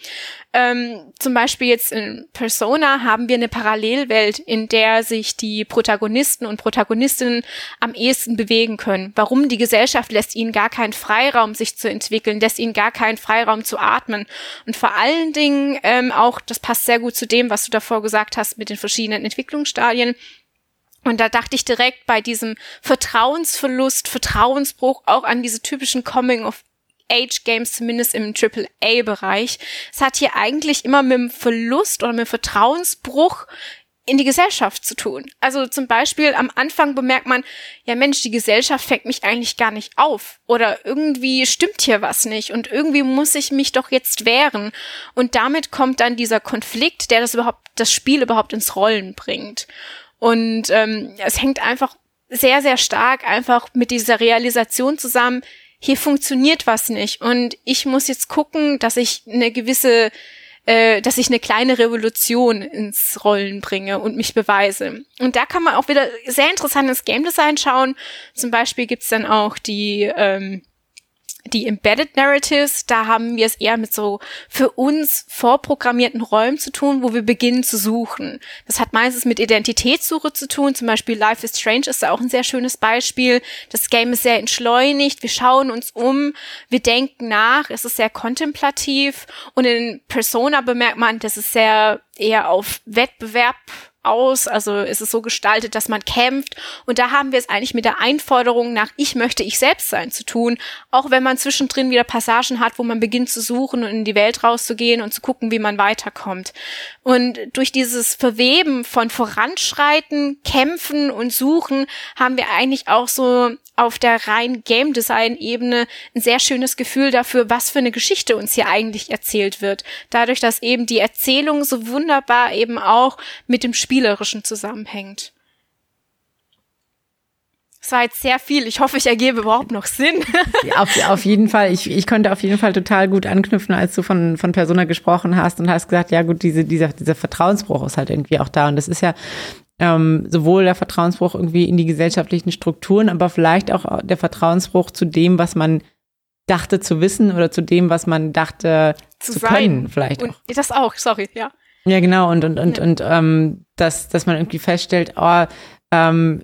Ähm, zum Beispiel jetzt in Persona haben wir eine Parallelwelt, in der sich die Protagonisten und Protagonistinnen am ehesten bewegen können. Warum? Die Gesellschaft lässt ihnen gar keinen Freiraum, sich zu entwickeln, lässt ihnen gar keinen Freiraum zu atmen. Und vor allen Dingen ähm, auch, das passt sehr gut zu dem, was du davor gesagt hast mit den verschiedenen Entwicklungsstadien, und da dachte ich direkt bei diesem Vertrauensverlust, Vertrauensbruch auch an diese typischen Coming of Age Games, zumindest im AAA-Bereich. Es hat hier eigentlich immer mit dem Verlust oder mit dem Vertrauensbruch in die Gesellschaft zu tun. Also zum Beispiel am Anfang bemerkt man, ja Mensch, die Gesellschaft fängt mich eigentlich gar nicht auf oder irgendwie stimmt hier was nicht und irgendwie muss ich mich doch jetzt wehren. Und damit kommt dann dieser Konflikt, der das überhaupt, das Spiel überhaupt ins Rollen bringt. Und ähm, es hängt einfach sehr, sehr stark einfach mit dieser Realisation zusammen, hier funktioniert was nicht. Und ich muss jetzt gucken, dass ich eine gewisse, äh, dass ich eine kleine Revolution ins Rollen bringe und mich beweise. Und da kann man auch wieder sehr interessantes Game Design schauen. Zum Beispiel gibt's dann auch die ähm, die Embedded Narratives, da haben wir es eher mit so für uns vorprogrammierten Räumen zu tun, wo wir beginnen zu suchen. Das hat meistens mit Identitätssuche zu tun. Zum Beispiel Life is Strange ist da auch ein sehr schönes Beispiel. Das Game ist sehr entschleunigt. Wir schauen uns um. Wir denken nach. Es ist sehr kontemplativ. Und in Persona bemerkt man, dass es sehr eher auf Wettbewerb aus, also ist es so gestaltet, dass man kämpft. Und da haben wir es eigentlich mit der Einforderung nach Ich möchte ich selbst sein zu tun, auch wenn man zwischendrin wieder Passagen hat, wo man beginnt zu suchen und in die Welt rauszugehen und zu gucken, wie man weiterkommt. Und durch dieses Verweben von Voranschreiten, Kämpfen und Suchen haben wir eigentlich auch so auf der rein Game Design Ebene ein sehr schönes Gefühl dafür, was für eine Geschichte uns hier eigentlich erzählt wird. Dadurch, dass eben die Erzählung so wunderbar eben auch mit dem Spielerischen zusammenhängt. Das war jetzt sehr viel. Ich hoffe, ich ergebe überhaupt noch Sinn. auf, auf jeden Fall. Ich, ich konnte auf jeden Fall total gut anknüpfen, als du von, von Persona gesprochen hast und hast gesagt, ja gut, diese, dieser, dieser Vertrauensbruch ist halt irgendwie auch da. Und das ist ja ähm, sowohl der Vertrauensbruch irgendwie in die gesellschaftlichen Strukturen, aber vielleicht auch der Vertrauensbruch zu dem, was man dachte zu wissen oder zu dem, was man dachte zu, zu können, vielleicht und auch. Das auch, sorry, ja. Ja, genau, und, und, und, ja. und ähm, dass, dass man irgendwie feststellt, oh, ähm,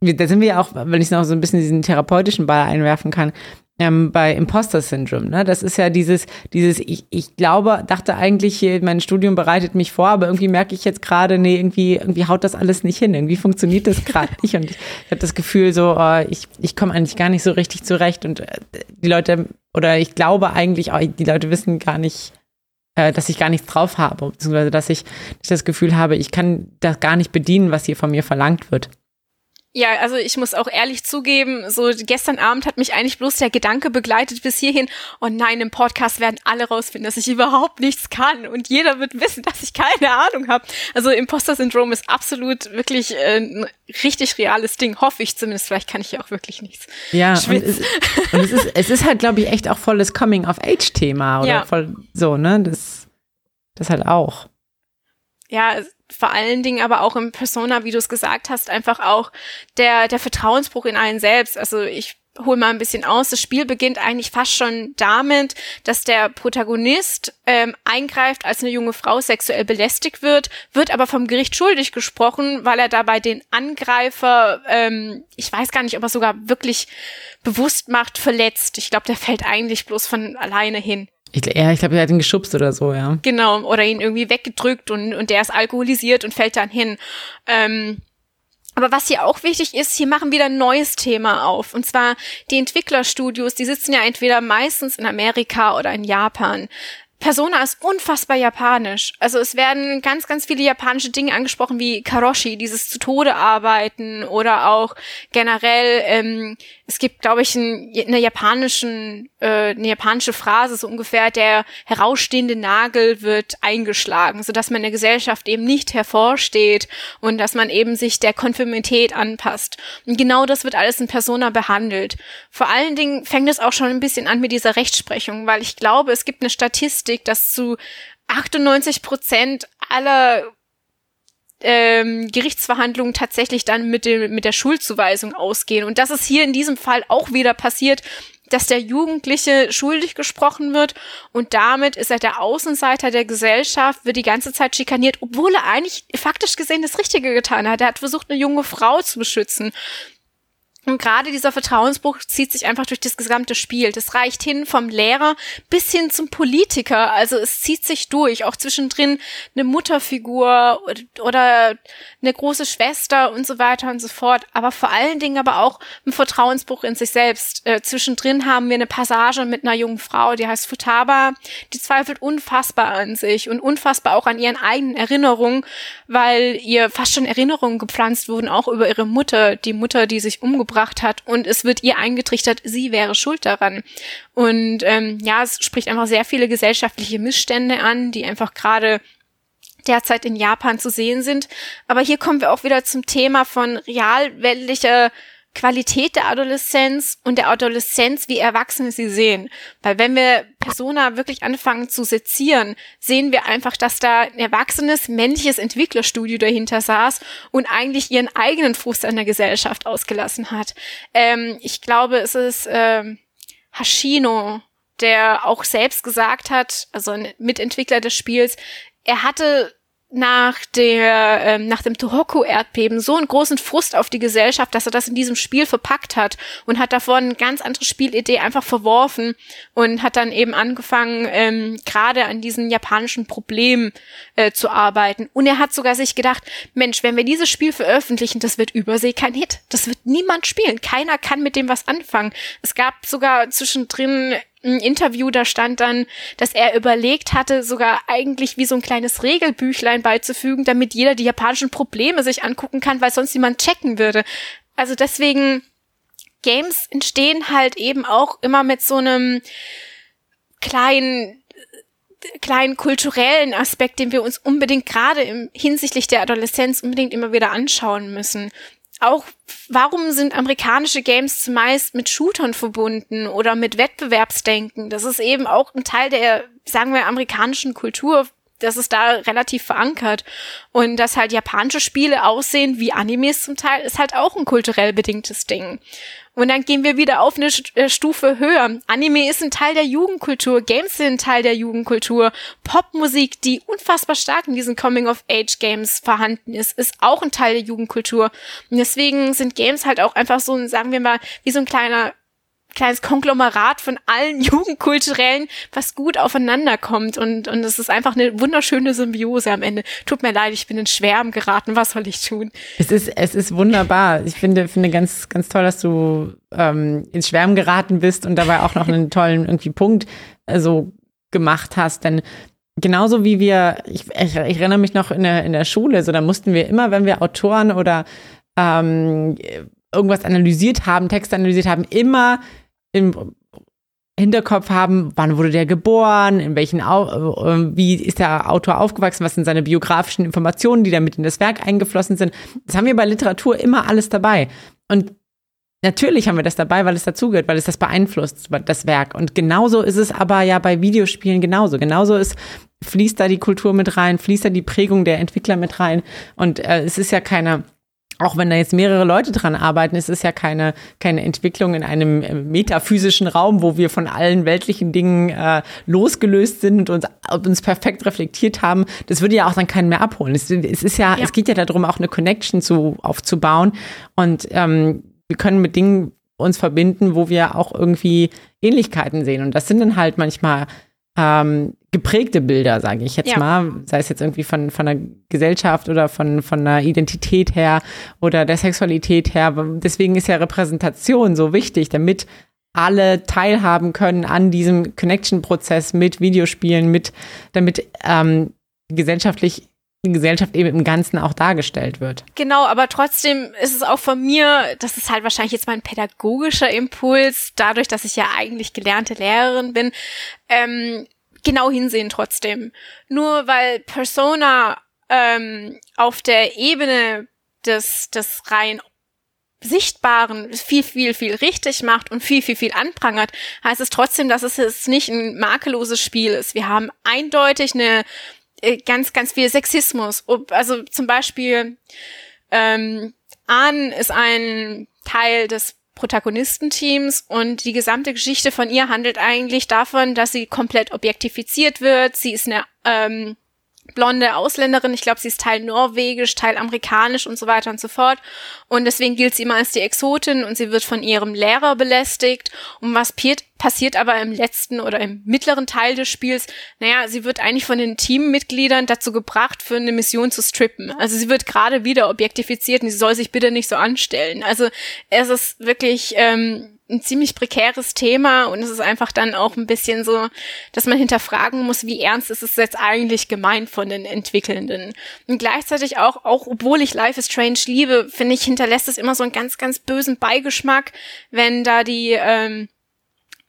da sind wir ja auch, wenn ich noch so ein bisschen diesen therapeutischen Ball einwerfen kann, ähm, bei Imposter Syndrome. Ne? Das ist ja dieses, dieses, ich, ich glaube, dachte eigentlich, mein Studium bereitet mich vor, aber irgendwie merke ich jetzt gerade, nee, irgendwie, irgendwie haut das alles nicht hin. Irgendwie funktioniert das gerade nicht. Und ich, ich habe das Gefühl, so, oh, ich, ich komme eigentlich gar nicht so richtig zurecht. Und äh, die Leute, oder ich glaube eigentlich, oh, die Leute wissen gar nicht, äh, dass ich gar nichts drauf habe, beziehungsweise dass ich, dass ich das Gefühl habe, ich kann das gar nicht bedienen, was hier von mir verlangt wird. Ja, also ich muss auch ehrlich zugeben, so gestern Abend hat mich eigentlich bloß der Gedanke begleitet bis hierhin, oh nein, im Podcast werden alle rausfinden, dass ich überhaupt nichts kann und jeder wird wissen, dass ich keine Ahnung habe. Also Imposter-Syndrom ist absolut wirklich äh, ein richtig reales Ding, hoffe ich zumindest. Vielleicht kann ich ja auch wirklich nichts. Ja, und, es, und es, ist, es ist halt, glaube ich, echt auch volles Coming-of-Age-Thema oder ja. voll so, ne? Das, das halt auch. Ja, vor allen Dingen aber auch im Persona, wie du es gesagt hast, einfach auch der, der Vertrauensbruch in einen selbst. Also ich hol mal ein bisschen aus. Das Spiel beginnt eigentlich fast schon damit, dass der Protagonist ähm, eingreift, als eine junge Frau sexuell belästigt wird, wird aber vom Gericht schuldig gesprochen, weil er dabei den Angreifer, ähm, ich weiß gar nicht, ob er sogar wirklich bewusst macht, verletzt. Ich glaube, der fällt eigentlich bloß von alleine hin. Ich, ja, ich glaube, er hat ihn geschubst oder so, ja. Genau, oder ihn irgendwie weggedrückt und, und der ist alkoholisiert und fällt dann hin. Ähm, aber was hier auch wichtig ist, hier machen wieder ein neues Thema auf. Und zwar die Entwicklerstudios, die sitzen ja entweder meistens in Amerika oder in Japan. Persona ist unfassbar japanisch. Also es werden ganz, ganz viele japanische Dinge angesprochen, wie Karoshi, dieses zu Tode arbeiten oder auch generell, ähm, es gibt, glaube ich, ein, eine, japanischen, äh, eine japanische Phrase, so ungefähr, der herausstehende Nagel wird eingeschlagen, so dass man in der Gesellschaft eben nicht hervorsteht und dass man eben sich der Konformität anpasst. Und genau das wird alles in Persona behandelt. Vor allen Dingen fängt es auch schon ein bisschen an mit dieser Rechtsprechung, weil ich glaube, es gibt eine Statistik, Statistik, dass zu 98 Prozent aller ähm, Gerichtsverhandlungen tatsächlich dann mit, dem, mit der Schuldzuweisung ausgehen. Und das ist hier in diesem Fall auch wieder passiert, dass der Jugendliche schuldig gesprochen wird und damit ist er der Außenseiter der Gesellschaft, wird die ganze Zeit schikaniert, obwohl er eigentlich faktisch gesehen das Richtige getan hat. Er hat versucht, eine junge Frau zu beschützen. Und gerade dieser Vertrauensbruch zieht sich einfach durch das gesamte Spiel. Das reicht hin vom Lehrer bis hin zum Politiker. Also es zieht sich durch. Auch zwischendrin eine Mutterfigur oder eine große Schwester und so weiter und so fort. Aber vor allen Dingen aber auch ein Vertrauensbruch in sich selbst. Äh, zwischendrin haben wir eine Passage mit einer jungen Frau, die heißt Futaba. Die zweifelt unfassbar an sich und unfassbar auch an ihren eigenen Erinnerungen, weil ihr fast schon Erinnerungen gepflanzt wurden, auch über ihre Mutter. Die Mutter, die sich umgebracht umgebracht hat und es wird ihr eingetrichtert, sie wäre schuld daran. Und ähm, ja, es spricht einfach sehr viele gesellschaftliche Missstände an, die einfach gerade derzeit in Japan zu sehen sind. Aber hier kommen wir auch wieder zum Thema von realweltlicher Qualität der Adoleszenz und der Adoleszenz, wie Erwachsene sie sehen. Weil wenn wir Persona wirklich anfangen zu sezieren, sehen wir einfach, dass da ein erwachsenes männliches Entwicklerstudio dahinter saß und eigentlich ihren eigenen Frust an der Gesellschaft ausgelassen hat. Ähm, ich glaube, es ist ähm, Hashino, der auch selbst gesagt hat, also ein Mitentwickler des Spiels, er hatte nach der ähm, nach dem Tohoku-Erdbeben so einen großen Frust auf die Gesellschaft, dass er das in diesem Spiel verpackt hat und hat davon eine ganz andere Spielidee einfach verworfen und hat dann eben angefangen, ähm, gerade an diesen japanischen Problemen äh, zu arbeiten. Und er hat sogar sich gedacht, Mensch, wenn wir dieses Spiel veröffentlichen, das wird übersee kein Hit. Das wird niemand spielen. Keiner kann mit dem was anfangen. Es gab sogar zwischendrin ein Interview, da stand dann, dass er überlegt hatte, sogar eigentlich wie so ein kleines Regelbüchlein beizufügen, damit jeder die japanischen Probleme sich angucken kann, weil sonst niemand checken würde. Also deswegen, Games entstehen halt eben auch immer mit so einem kleinen kleinen kulturellen Aspekt, den wir uns unbedingt gerade im hinsichtlich der Adoleszenz unbedingt immer wieder anschauen müssen auch, warum sind amerikanische Games zumeist mit Shootern verbunden oder mit Wettbewerbsdenken? Das ist eben auch ein Teil der, sagen wir, amerikanischen Kultur. Das ist da relativ verankert. Und dass halt japanische Spiele aussehen wie Animes zum Teil, ist halt auch ein kulturell bedingtes Ding. Und dann gehen wir wieder auf eine äh, Stufe höher. Anime ist ein Teil der Jugendkultur, Games sind ein Teil der Jugendkultur, Popmusik, die unfassbar stark in diesen Coming-of-Age-Games vorhanden ist, ist auch ein Teil der Jugendkultur. Und deswegen sind Games halt auch einfach so, sagen wir mal, wie so ein kleiner kleines Konglomerat von allen Jugendkulturellen, was gut aufeinander kommt. Und, und es ist einfach eine wunderschöne Symbiose am Ende. Tut mir leid, ich bin in Schwärmen geraten. Was soll ich tun? Es ist, es ist wunderbar. Ich finde, finde ganz, ganz toll, dass du ähm, ins Schwärmen geraten bist und dabei auch noch einen tollen irgendwie Punkt äh, so gemacht hast. Denn genauso wie wir, ich, ich, ich erinnere mich noch in der, in der Schule, so da mussten wir immer, wenn wir Autoren oder ähm, irgendwas analysiert haben, Texte analysiert haben, immer im Hinterkopf haben, wann wurde der geboren, in welchen, äh, wie ist der Autor aufgewachsen, was sind seine biografischen Informationen, die damit in das Werk eingeflossen sind. Das haben wir bei Literatur immer alles dabei. Und natürlich haben wir das dabei, weil es dazugehört, weil es das beeinflusst, das Werk. Und genauso ist es aber ja bei Videospielen genauso. Genauso ist, fließt da die Kultur mit rein, fließt da die Prägung der Entwickler mit rein. Und äh, es ist ja keine auch wenn da jetzt mehrere Leute dran arbeiten, es ist ja keine, keine Entwicklung in einem äh, metaphysischen Raum, wo wir von allen weltlichen Dingen äh, losgelöst sind und uns, uns perfekt reflektiert haben. Das würde ja auch dann keinen mehr abholen. Es, es ist ja, ja, es geht ja darum, auch eine Connection zu, aufzubauen. Und ähm, wir können mit Dingen uns verbinden, wo wir auch irgendwie Ähnlichkeiten sehen. Und das sind dann halt manchmal ähm, geprägte Bilder, sage ich jetzt ja. mal, sei es jetzt irgendwie von, von der Gesellschaft oder von, von der Identität her oder der Sexualität her. Deswegen ist ja Repräsentation so wichtig, damit alle teilhaben können an diesem Connection-Prozess mit Videospielen, mit, damit ähm, gesellschaftlich die Gesellschaft eben im Ganzen auch dargestellt wird. Genau, aber trotzdem ist es auch von mir, das ist halt wahrscheinlich jetzt mein pädagogischer Impuls, dadurch, dass ich ja eigentlich gelernte Lehrerin bin, ähm, genau hinsehen trotzdem. Nur weil Persona ähm, auf der Ebene des, des rein Sichtbaren viel, viel, viel richtig macht und viel, viel, viel anprangert, heißt es trotzdem, dass es jetzt nicht ein makelloses Spiel ist. Wir haben eindeutig eine äh, ganz, ganz viel Sexismus. Also zum Beispiel ähm, Anne ist ein Teil des Protagonistenteams und die gesamte Geschichte von ihr handelt eigentlich davon, dass sie komplett objektifiziert wird. Sie ist eine ähm, blonde Ausländerin. Ich glaube, sie ist Teil norwegisch, Teil amerikanisch und so weiter und so fort. Und deswegen gilt sie immer als die Exotin und sie wird von ihrem Lehrer belästigt. Und was passiert aber im letzten oder im mittleren Teil des Spiels? Naja, sie wird eigentlich von den Teammitgliedern dazu gebracht, für eine Mission zu strippen. Also sie wird gerade wieder objektifiziert und sie soll sich bitte nicht so anstellen. Also es ist wirklich ähm, ein ziemlich prekäres Thema und es ist einfach dann auch ein bisschen so, dass man hinterfragen muss, wie ernst ist es jetzt eigentlich gemeint von den Entwickelnden. Und gleichzeitig auch, auch obwohl ich Life is Strange liebe, finde ich, hinterlässt es immer so einen ganz, ganz bösen Beigeschmack, wenn da die, ähm,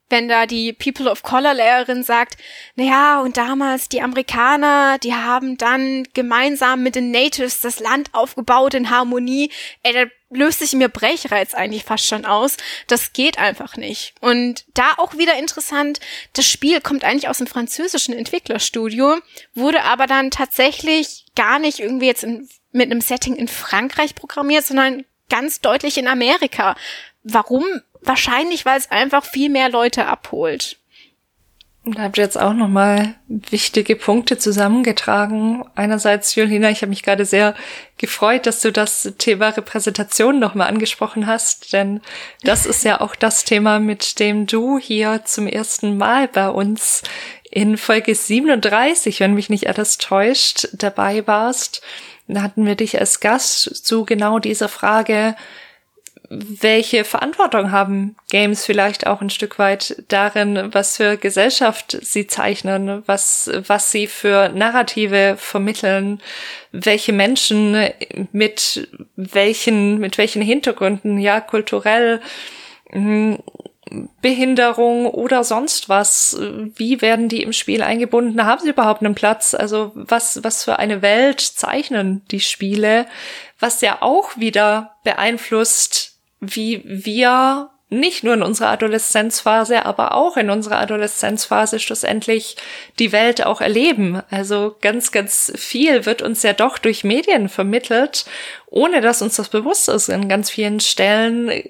wenn da die People of Color Lehrerin sagt, na ja, und damals die Amerikaner, die haben dann gemeinsam mit den Natives das Land aufgebaut in Harmonie. Ey, löst sich mir Brechreiz eigentlich fast schon aus. Das geht einfach nicht. Und da auch wieder interessant, das Spiel kommt eigentlich aus dem französischen Entwicklerstudio, wurde aber dann tatsächlich gar nicht irgendwie jetzt in, mit einem Setting in Frankreich programmiert, sondern ganz deutlich in Amerika. Warum? Wahrscheinlich, weil es einfach viel mehr Leute abholt. Da habt ihr jetzt auch nochmal wichtige Punkte zusammengetragen. Einerseits, Julina, ich habe mich gerade sehr gefreut, dass du das Thema Repräsentation nochmal angesprochen hast, denn das ist ja auch das Thema, mit dem du hier zum ersten Mal bei uns in Folge 37, wenn mich nicht alles täuscht, dabei warst. Da hatten wir dich als Gast zu genau dieser Frage welche Verantwortung haben Games vielleicht auch ein Stück weit darin, was für Gesellschaft sie zeichnen, was, was sie für Narrative vermitteln, welche Menschen mit welchen, mit welchen Hintergründen, ja, kulturell, hm, Behinderung oder sonst was? Wie werden die im Spiel eingebunden? Haben sie überhaupt einen Platz? Also was, was für eine Welt zeichnen die Spiele? Was ja auch wieder beeinflusst, wie wir nicht nur in unserer Adoleszenzphase, aber auch in unserer Adoleszenzphase schlussendlich die Welt auch erleben. Also ganz, ganz viel wird uns ja doch durch Medien vermittelt, ohne dass uns das bewusst ist. In ganz vielen Stellen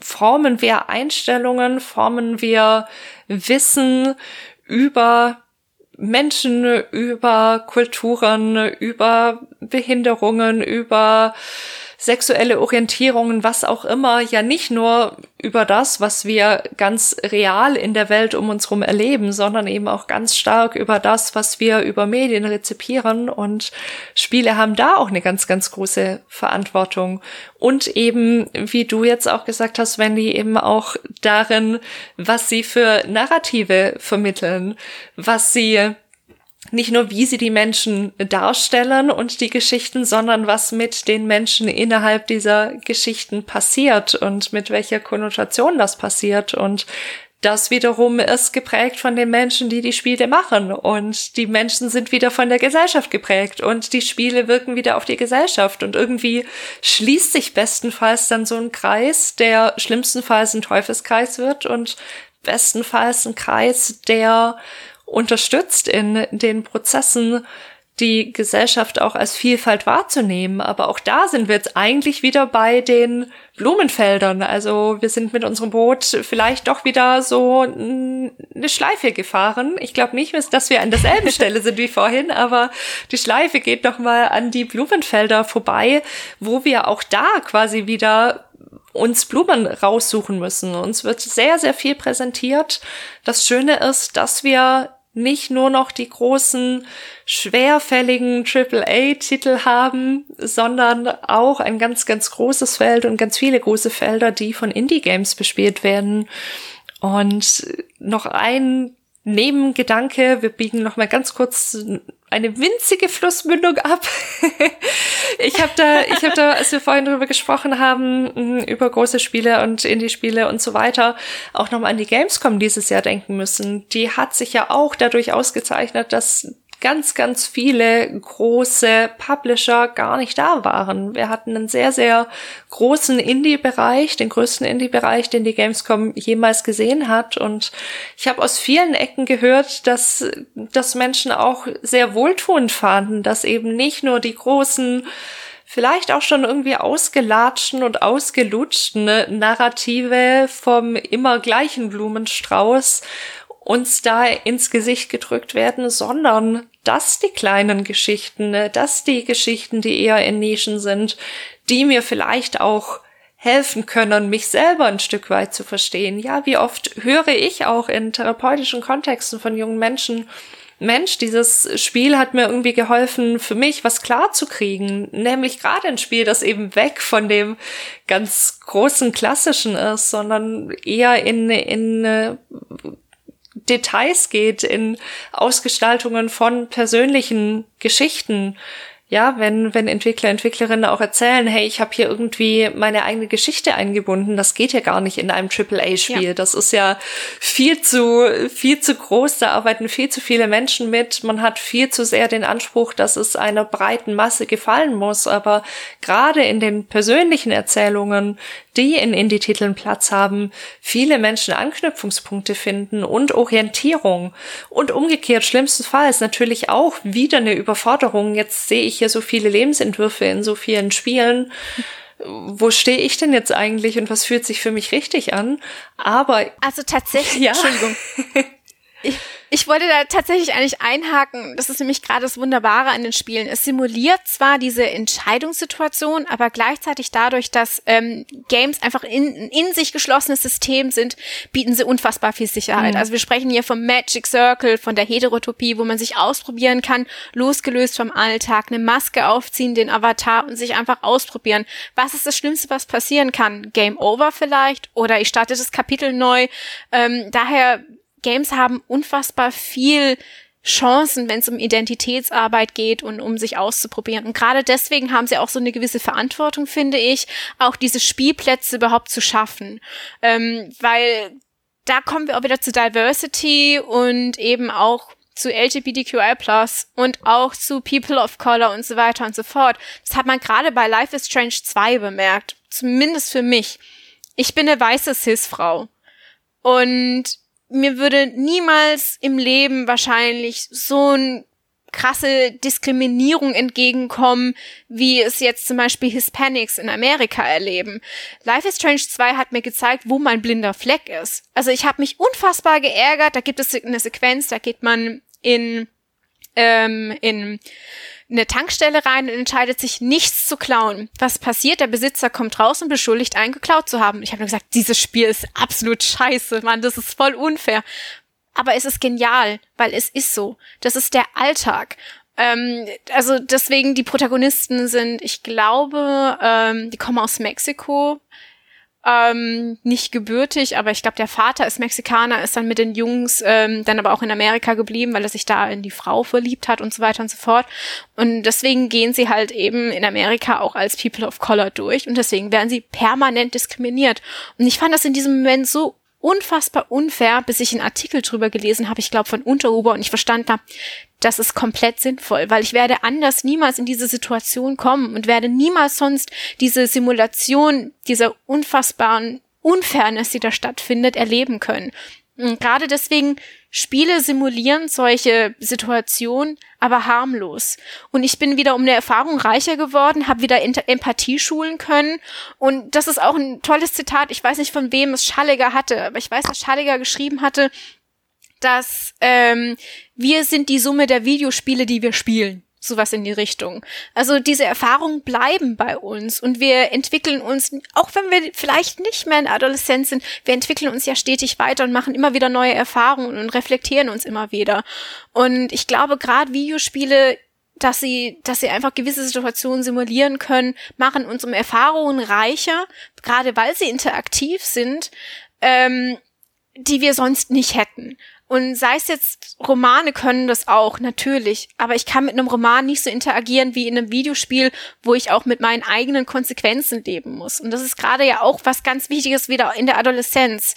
formen wir Einstellungen, formen wir Wissen über Menschen, über Kulturen, über Behinderungen, über sexuelle Orientierungen, was auch immer, ja nicht nur über das, was wir ganz real in der Welt um uns herum erleben, sondern eben auch ganz stark über das, was wir über Medien rezipieren. Und Spiele haben da auch eine ganz, ganz große Verantwortung. Und eben, wie du jetzt auch gesagt hast, Wendy, eben auch darin, was sie für Narrative vermitteln, was sie nicht nur, wie sie die Menschen darstellen und die Geschichten, sondern was mit den Menschen innerhalb dieser Geschichten passiert und mit welcher Konnotation das passiert. Und das wiederum ist geprägt von den Menschen, die die Spiele machen. Und die Menschen sind wieder von der Gesellschaft geprägt. Und die Spiele wirken wieder auf die Gesellschaft. Und irgendwie schließt sich bestenfalls dann so ein Kreis, der schlimmstenfalls ein Teufelskreis wird und bestenfalls ein Kreis, der unterstützt in den Prozessen, die Gesellschaft auch als Vielfalt wahrzunehmen. Aber auch da sind wir jetzt eigentlich wieder bei den Blumenfeldern. Also wir sind mit unserem Boot vielleicht doch wieder so eine Schleife gefahren. Ich glaube nicht, dass wir an derselben Stelle sind wie vorhin, aber die Schleife geht doch mal an die Blumenfelder vorbei, wo wir auch da quasi wieder uns Blumen raussuchen müssen. Uns wird sehr, sehr viel präsentiert. Das Schöne ist, dass wir nicht nur noch die großen, schwerfälligen AAA-Titel haben, sondern auch ein ganz, ganz großes Feld und ganz viele große Felder, die von Indie-Games bespielt werden. Und noch ein Nebengedanke, wir biegen noch mal ganz kurz eine winzige Flussmündung ab. ich habe da, ich habe da, als wir vorhin darüber gesprochen haben, über große Spiele und Indie-Spiele und so weiter, auch nochmal an die Gamescom dieses Jahr denken müssen. Die hat sich ja auch dadurch ausgezeichnet, dass ganz, ganz viele große Publisher gar nicht da waren. Wir hatten einen sehr, sehr großen Indie-Bereich, den größten Indie-Bereich, den die Gamescom jemals gesehen hat. Und ich habe aus vielen Ecken gehört, dass, dass Menschen auch sehr wohltuend fanden, dass eben nicht nur die großen vielleicht auch schon irgendwie ausgelatschten und ausgelutschten Narrative vom immer gleichen Blumenstrauß uns da ins Gesicht gedrückt werden, sondern dass die kleinen Geschichten, ne, dass die Geschichten, die eher in Nischen sind, die mir vielleicht auch helfen können, mich selber ein Stück weit zu verstehen. Ja, wie oft höre ich auch in therapeutischen Kontexten von jungen Menschen, Mensch, dieses Spiel hat mir irgendwie geholfen, für mich was klar zu kriegen. Nämlich gerade ein Spiel, das eben weg von dem ganz großen Klassischen ist, sondern eher in, in äh, Details geht, in Ausgestaltungen von persönlichen Geschichten, ja, wenn, wenn Entwickler, Entwicklerinnen auch erzählen, hey, ich habe hier irgendwie meine eigene Geschichte eingebunden, das geht ja gar nicht in einem AAA-Spiel. Ja. Das ist ja viel zu, viel zu groß, da arbeiten viel zu viele Menschen mit. Man hat viel zu sehr den Anspruch, dass es einer breiten Masse gefallen muss. Aber gerade in den persönlichen Erzählungen, die in Indie-Titeln Platz haben, viele Menschen Anknüpfungspunkte finden und Orientierung. Und umgekehrt, schlimmstenfalls natürlich auch wieder eine Überforderung. Jetzt sehe ich hier so viele Lebensentwürfe in so vielen Spielen. Wo stehe ich denn jetzt eigentlich und was fühlt sich für mich richtig an? Aber. Also tatsächlich, ja. Entschuldigung. Ich, ich wollte da tatsächlich eigentlich einhaken. Das ist nämlich gerade das Wunderbare an den Spielen. Es simuliert zwar diese Entscheidungssituation, aber gleichzeitig dadurch, dass ähm, Games einfach in, in sich geschlossenes System sind, bieten sie unfassbar viel Sicherheit. Mhm. Also wir sprechen hier vom Magic Circle, von der Heterotopie, wo man sich ausprobieren kann, losgelöst vom Alltag, eine Maske aufziehen, den Avatar und sich einfach ausprobieren. Was ist das Schlimmste, was passieren kann? Game over vielleicht? Oder ich starte das Kapitel neu. Ähm, daher Games haben unfassbar viel Chancen, wenn es um Identitätsarbeit geht und um sich auszuprobieren. Und gerade deswegen haben sie auch so eine gewisse Verantwortung, finde ich, auch diese Spielplätze überhaupt zu schaffen. Ähm, weil da kommen wir auch wieder zu Diversity und eben auch zu LGBTQI+, und auch zu People of Color und so weiter und so fort. Das hat man gerade bei Life is Strange 2 bemerkt. Zumindest für mich. Ich bin eine weiße Cis-Frau. Und mir würde niemals im Leben wahrscheinlich so ein krasse Diskriminierung entgegenkommen, wie es jetzt zum Beispiel Hispanics in Amerika erleben. Life is Strange 2 hat mir gezeigt, wo mein blinder Fleck ist. Also ich habe mich unfassbar geärgert. Da gibt es eine Sequenz, da geht man in ähm, in eine Tankstelle rein und entscheidet sich, nichts zu klauen. Was passiert? Der Besitzer kommt raus und beschuldigt, einen geklaut zu haben. Ich habe nur gesagt, dieses Spiel ist absolut scheiße, Mann, das ist voll unfair. Aber es ist genial, weil es ist so. Das ist der Alltag. Ähm, also deswegen die Protagonisten sind, ich glaube, ähm, die kommen aus Mexiko ähm, nicht gebürtig, aber ich glaube, der Vater ist Mexikaner, ist dann mit den Jungs ähm, dann aber auch in Amerika geblieben, weil er sich da in die Frau verliebt hat und so weiter und so fort. Und deswegen gehen sie halt eben in Amerika auch als People of Color durch und deswegen werden sie permanent diskriminiert. Und ich fand das in diesem Moment so unfassbar unfair, bis ich einen Artikel drüber gelesen habe, ich glaube von Unterhuber und ich verstanden habe, das ist komplett sinnvoll, weil ich werde anders niemals in diese Situation kommen und werde niemals sonst diese Simulation dieser unfassbaren Unfairness, die da stattfindet, erleben können. Und gerade deswegen Spiele simulieren solche Situationen, aber harmlos. Und ich bin wieder um eine Erfahrung reicher geworden, habe wieder Empathie schulen können. Und das ist auch ein tolles Zitat. Ich weiß nicht, von wem es Schalliger hatte, aber ich weiß, dass Schalliger geschrieben hatte, dass ähm, wir sind die Summe der Videospiele, die wir spielen sowas in die Richtung. Also diese Erfahrungen bleiben bei uns und wir entwickeln uns, auch wenn wir vielleicht nicht mehr in Adoleszenz sind, wir entwickeln uns ja stetig weiter und machen immer wieder neue Erfahrungen und reflektieren uns immer wieder. Und ich glaube, gerade Videospiele dass sie, dass sie einfach gewisse Situationen simulieren können, machen uns um Erfahrungen reicher, gerade weil sie interaktiv sind. Ähm, die wir sonst nicht hätten. Und sei es jetzt, Romane können das auch, natürlich. Aber ich kann mit einem Roman nicht so interagieren wie in einem Videospiel, wo ich auch mit meinen eigenen Konsequenzen leben muss. Und das ist gerade ja auch was ganz Wichtiges wieder in der Adoleszenz.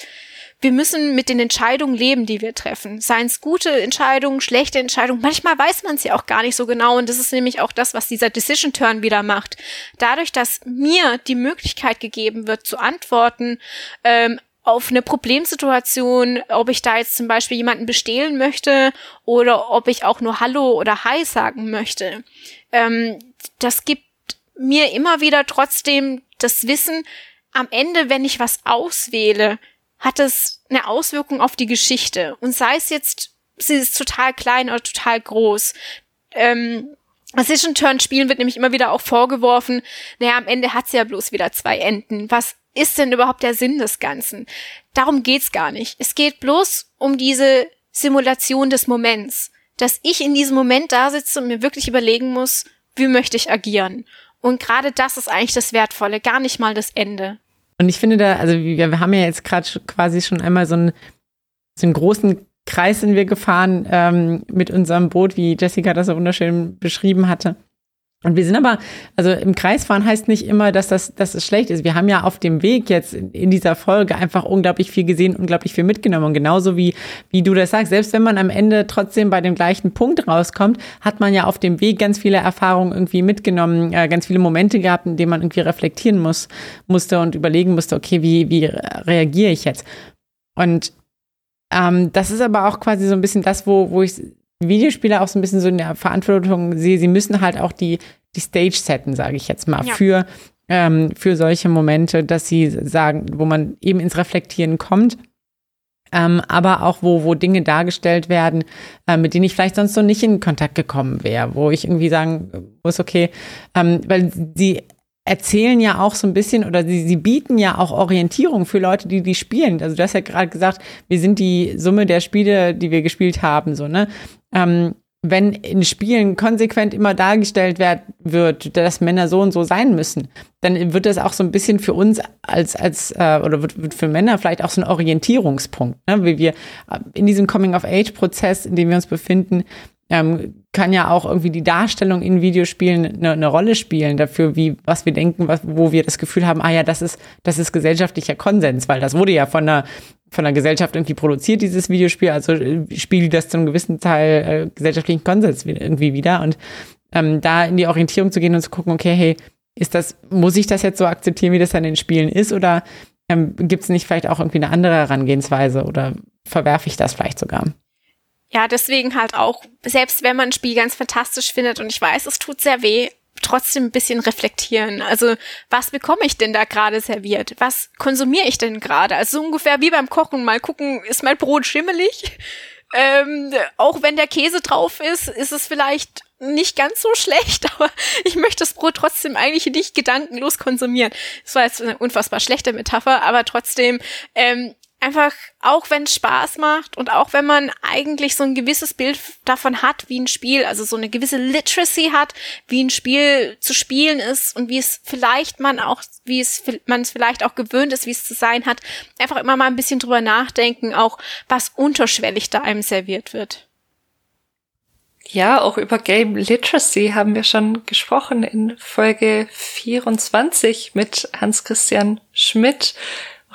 Wir müssen mit den Entscheidungen leben, die wir treffen. Seien es gute Entscheidungen, schlechte Entscheidungen. Manchmal weiß man es ja auch gar nicht so genau. Und das ist nämlich auch das, was dieser Decision Turn wieder macht. Dadurch, dass mir die Möglichkeit gegeben wird, zu antworten, ähm, auf eine Problemsituation, ob ich da jetzt zum Beispiel jemanden bestehlen möchte oder ob ich auch nur Hallo oder Hi sagen möchte. Ähm, das gibt mir immer wieder trotzdem das Wissen, am Ende, wenn ich was auswähle, hat es eine Auswirkung auf die Geschichte. Und sei es jetzt, sie ist total klein oder total groß. Ähm, Decision Turn Spielen wird nämlich immer wieder auch vorgeworfen, naja, am Ende hat sie ja bloß wieder zwei Enden, was ist denn überhaupt der Sinn des Ganzen? Darum geht's gar nicht. Es geht bloß um diese Simulation des Moments, dass ich in diesem Moment da sitze und mir wirklich überlegen muss, wie möchte ich agieren? Und gerade das ist eigentlich das Wertvolle, gar nicht mal das Ende. Und ich finde da, also wir, haben ja jetzt gerade quasi schon einmal so einen, so einen großen Kreis sind wir gefahren ähm, mit unserem Boot, wie Jessica das so wunderschön beschrieben hatte. Und wir sind aber, also im Kreisfahren heißt nicht immer, dass das, dass es schlecht ist. Wir haben ja auf dem Weg jetzt in dieser Folge einfach unglaublich viel gesehen, unglaublich viel mitgenommen. Und genauso wie, wie du das sagst, selbst wenn man am Ende trotzdem bei dem gleichen Punkt rauskommt, hat man ja auf dem Weg ganz viele Erfahrungen irgendwie mitgenommen, äh, ganz viele Momente gehabt, in denen man irgendwie reflektieren muss, musste und überlegen musste, okay, wie, wie reagiere ich jetzt? Und ähm, das ist aber auch quasi so ein bisschen das, wo, wo ich Videospieler auch so ein bisschen so in der Verantwortung sehe, sie müssen halt auch die, die Stage setten, sage ich jetzt mal, ja. für, ähm, für solche Momente, dass sie sagen, wo man eben ins Reflektieren kommt. Ähm, aber auch wo, wo Dinge dargestellt werden, äh, mit denen ich vielleicht sonst so nicht in Kontakt gekommen wäre, wo ich irgendwie sagen muss, okay, ähm, weil sie erzählen ja auch so ein bisschen oder sie, sie bieten ja auch Orientierung für Leute, die die spielen. Also du hast ja gerade gesagt, wir sind die Summe der Spiele, die wir gespielt haben, so, ne? Ähm, wenn in Spielen konsequent immer dargestellt werd, wird, dass Männer so und so sein müssen, dann wird das auch so ein bisschen für uns als, als äh, oder wird, wird für Männer vielleicht auch so ein Orientierungspunkt, ne? wie wir in diesem Coming-of-Age-Prozess, in dem wir uns befinden, ähm, kann ja auch irgendwie die Darstellung in Videospielen eine, eine Rolle spielen dafür, wie was wir denken, was, wo wir das Gefühl haben, ah ja, das ist das ist gesellschaftlicher Konsens, weil das wurde ja von der von der Gesellschaft irgendwie produziert dieses Videospiel, also äh, spiegelt das zu einem gewissen Teil äh, gesellschaftlichen Konsens irgendwie wieder. Und ähm, da in die Orientierung zu gehen und zu gucken, okay, hey, ist das muss ich das jetzt so akzeptieren, wie das in den Spielen ist? Oder ähm, gibt es nicht vielleicht auch irgendwie eine andere Herangehensweise? Oder verwerfe ich das vielleicht sogar? ja, deswegen halt auch, selbst wenn man ein Spiel ganz fantastisch findet und ich weiß, es tut sehr weh, trotzdem ein bisschen reflektieren. Also, was bekomme ich denn da gerade serviert? Was konsumiere ich denn gerade? Also ungefähr wie beim Kochen, mal gucken, ist mein Brot schimmelig? Ähm, auch wenn der Käse drauf ist, ist es vielleicht nicht ganz so schlecht, aber ich möchte das Brot trotzdem eigentlich nicht gedankenlos konsumieren. Das war jetzt eine unfassbar schlechte Metapher, aber trotzdem, ähm, einfach, auch wenn Spaß macht und auch wenn man eigentlich so ein gewisses Bild davon hat, wie ein Spiel, also so eine gewisse Literacy hat, wie ein Spiel zu spielen ist und wie es vielleicht man auch, wie es man es vielleicht auch gewöhnt ist, wie es zu sein hat, einfach immer mal ein bisschen drüber nachdenken, auch was unterschwellig da einem serviert wird. Ja, auch über Game Literacy haben wir schon gesprochen in Folge 24 mit Hans-Christian Schmidt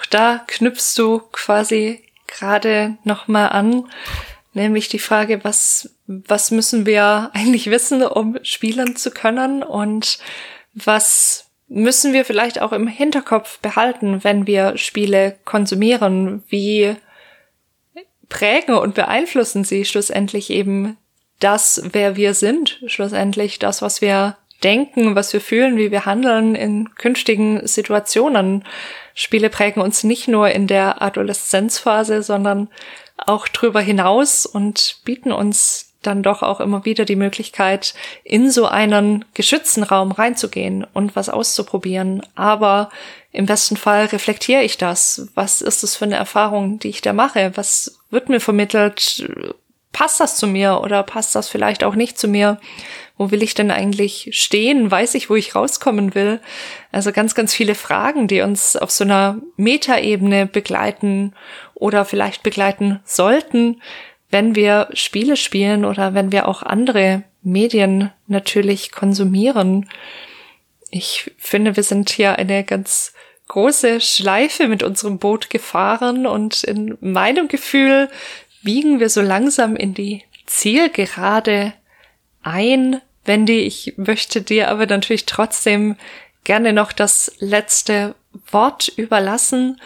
auch da knüpfst du quasi gerade nochmal an, nämlich die Frage, was, was müssen wir eigentlich wissen, um spielen zu können und was müssen wir vielleicht auch im Hinterkopf behalten, wenn wir Spiele konsumieren? Wie prägen und beeinflussen sie schlussendlich eben das, wer wir sind, schlussendlich das, was wir denken, was wir fühlen, wie wir handeln in künftigen Situationen. Spiele prägen uns nicht nur in der Adoleszenzphase, sondern auch drüber hinaus und bieten uns dann doch auch immer wieder die Möglichkeit, in so einen geschützten Raum reinzugehen und was auszuprobieren. Aber im besten Fall reflektiere ich das. Was ist das für eine Erfahrung, die ich da mache? Was wird mir vermittelt? passt das zu mir oder passt das vielleicht auch nicht zu mir? Wo will ich denn eigentlich stehen? Weiß ich, wo ich rauskommen will? Also ganz, ganz viele Fragen, die uns auf so einer Metaebene begleiten oder vielleicht begleiten sollten, wenn wir Spiele spielen oder wenn wir auch andere Medien natürlich konsumieren. Ich finde, wir sind hier eine ganz große Schleife mit unserem Boot gefahren und in meinem Gefühl biegen wir so langsam in die Zielgerade ein. Wendy, ich möchte dir aber natürlich trotzdem gerne noch das letzte Wort überlassen.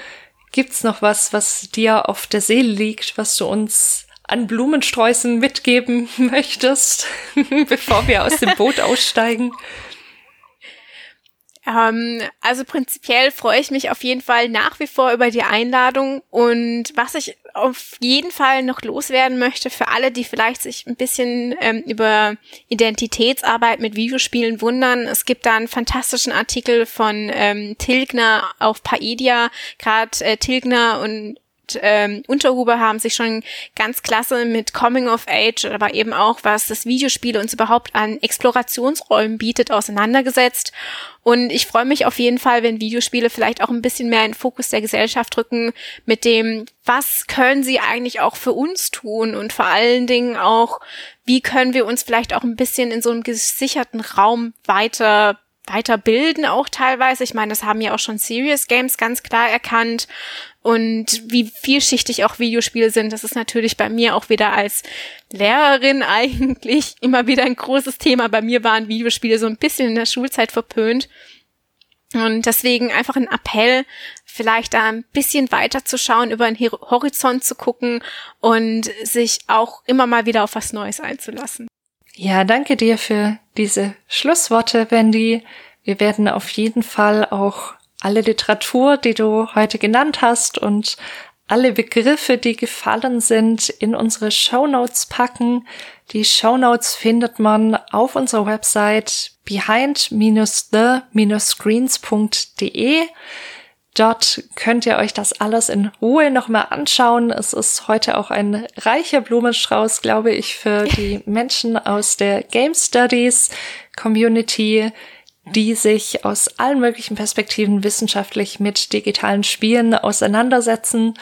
Gibt's noch was, was dir auf der Seele liegt, was du uns an Blumensträußen mitgeben möchtest, bevor wir aus dem Boot aussteigen? Ähm, also prinzipiell freue ich mich auf jeden Fall nach wie vor über die Einladung und was ich auf jeden Fall noch loswerden möchte für alle, die vielleicht sich ein bisschen ähm, über Identitätsarbeit mit Videospielen wundern. Es gibt da einen fantastischen Artikel von ähm, Tilgner auf Paedia. Gerade äh, Tilgner und ähm, Unterhuber haben sich schon ganz klasse mit Coming of Age, aber eben auch, was das Videospiel uns überhaupt an Explorationsräumen bietet, auseinandergesetzt. Und ich freue mich auf jeden Fall, wenn Videospiele vielleicht auch ein bisschen mehr in den Fokus der Gesellschaft rücken mit dem, was können sie eigentlich auch für uns tun und vor allen Dingen auch, wie können wir uns vielleicht auch ein bisschen in so einem gesicherten Raum weiter weiterbilden auch teilweise. Ich meine, das haben ja auch schon Serious Games ganz klar erkannt. Und wie vielschichtig auch Videospiele sind, das ist natürlich bei mir auch wieder als Lehrerin eigentlich immer wieder ein großes Thema. Bei mir waren Videospiele so ein bisschen in der Schulzeit verpönt. Und deswegen einfach ein Appell, vielleicht da ein bisschen weiter zu schauen, über den Horizont zu gucken und sich auch immer mal wieder auf was Neues einzulassen. Ja, danke dir für diese Schlussworte, Wendy. Wir werden auf jeden Fall auch alle Literatur, die du heute genannt hast und alle Begriffe, die gefallen sind, in unsere Show Notes packen. Die Show Notes findet man auf unserer Website behind-the-screens.de. Dort könnt ihr euch das alles in Ruhe nochmal anschauen. Es ist heute auch ein reicher Blumenstrauß, glaube ich, für die Menschen aus der Game Studies Community, die sich aus allen möglichen Perspektiven wissenschaftlich mit digitalen Spielen auseinandersetzen.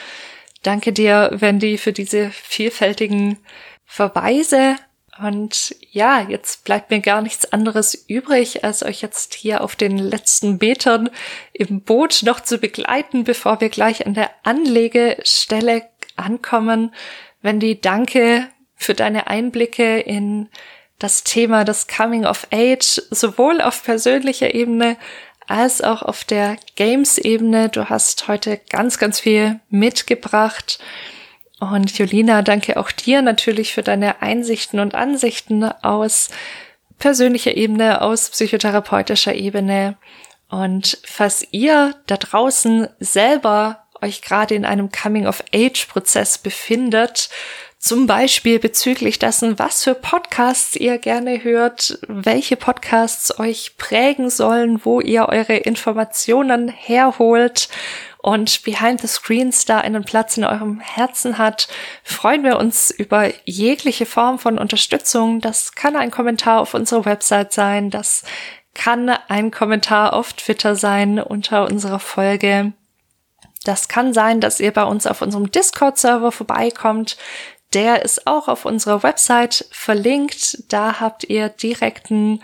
Danke dir, Wendy, für diese vielfältigen Verweise. Und ja, jetzt bleibt mir gar nichts anderes übrig, als euch jetzt hier auf den letzten Metern im Boot noch zu begleiten, bevor wir gleich an der Anlegestelle ankommen. Wendy, danke für deine Einblicke in das Thema des Coming of Age sowohl auf persönlicher Ebene als auch auf der Games-Ebene. Du hast heute ganz, ganz viel mitgebracht. Und Julina, danke auch dir natürlich für deine Einsichten und Ansichten aus persönlicher Ebene, aus psychotherapeutischer Ebene. Und falls ihr da draußen selber euch gerade in einem Coming-of-Age-Prozess befindet zum Beispiel bezüglich dessen, was für Podcasts ihr gerne hört, welche Podcasts euch prägen sollen, wo ihr eure Informationen herholt und Behind the Screens da einen Platz in eurem Herzen hat, freuen wir uns über jegliche Form von Unterstützung. Das kann ein Kommentar auf unserer Website sein, das kann ein Kommentar auf Twitter sein unter unserer Folge. Das kann sein, dass ihr bei uns auf unserem Discord-Server vorbeikommt. Der ist auch auf unserer Website verlinkt. Da habt ihr direkten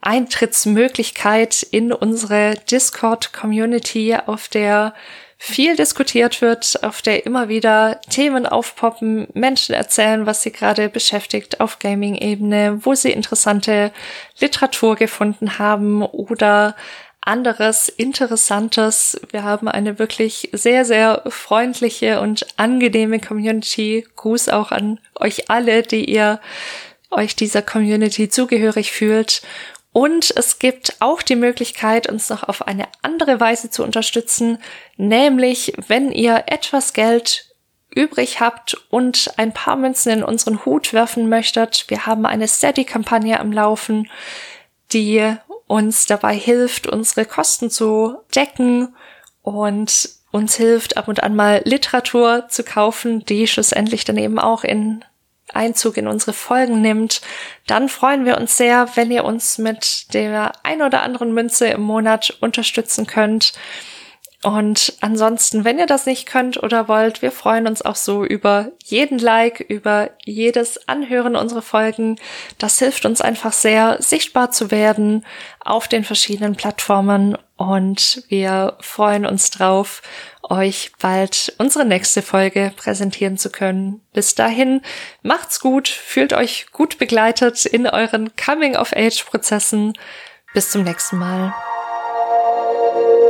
Eintrittsmöglichkeit in unsere Discord-Community, auf der viel diskutiert wird, auf der immer wieder Themen aufpoppen, Menschen erzählen, was sie gerade beschäftigt auf Gaming-Ebene, wo sie interessante Literatur gefunden haben oder anderes Interessantes. Wir haben eine wirklich sehr, sehr freundliche und angenehme Community. Gruß auch an euch alle, die ihr euch dieser Community zugehörig fühlt. Und es gibt auch die Möglichkeit, uns noch auf eine andere Weise zu unterstützen, nämlich wenn ihr etwas Geld übrig habt und ein paar Münzen in unseren Hut werfen möchtet. Wir haben eine Steady-Kampagne am Laufen, die uns dabei hilft, unsere Kosten zu decken und uns hilft, ab und an mal Literatur zu kaufen, die schlussendlich dann eben auch in Einzug in unsere Folgen nimmt, dann freuen wir uns sehr, wenn ihr uns mit der ein oder anderen Münze im Monat unterstützen könnt. Und ansonsten, wenn ihr das nicht könnt oder wollt, wir freuen uns auch so über jeden Like, über jedes Anhören unserer Folgen. Das hilft uns einfach sehr, sichtbar zu werden auf den verschiedenen Plattformen. Und wir freuen uns drauf, euch bald unsere nächste Folge präsentieren zu können. Bis dahin, macht's gut, fühlt euch gut begleitet in euren Coming-of-Age-Prozessen. Bis zum nächsten Mal.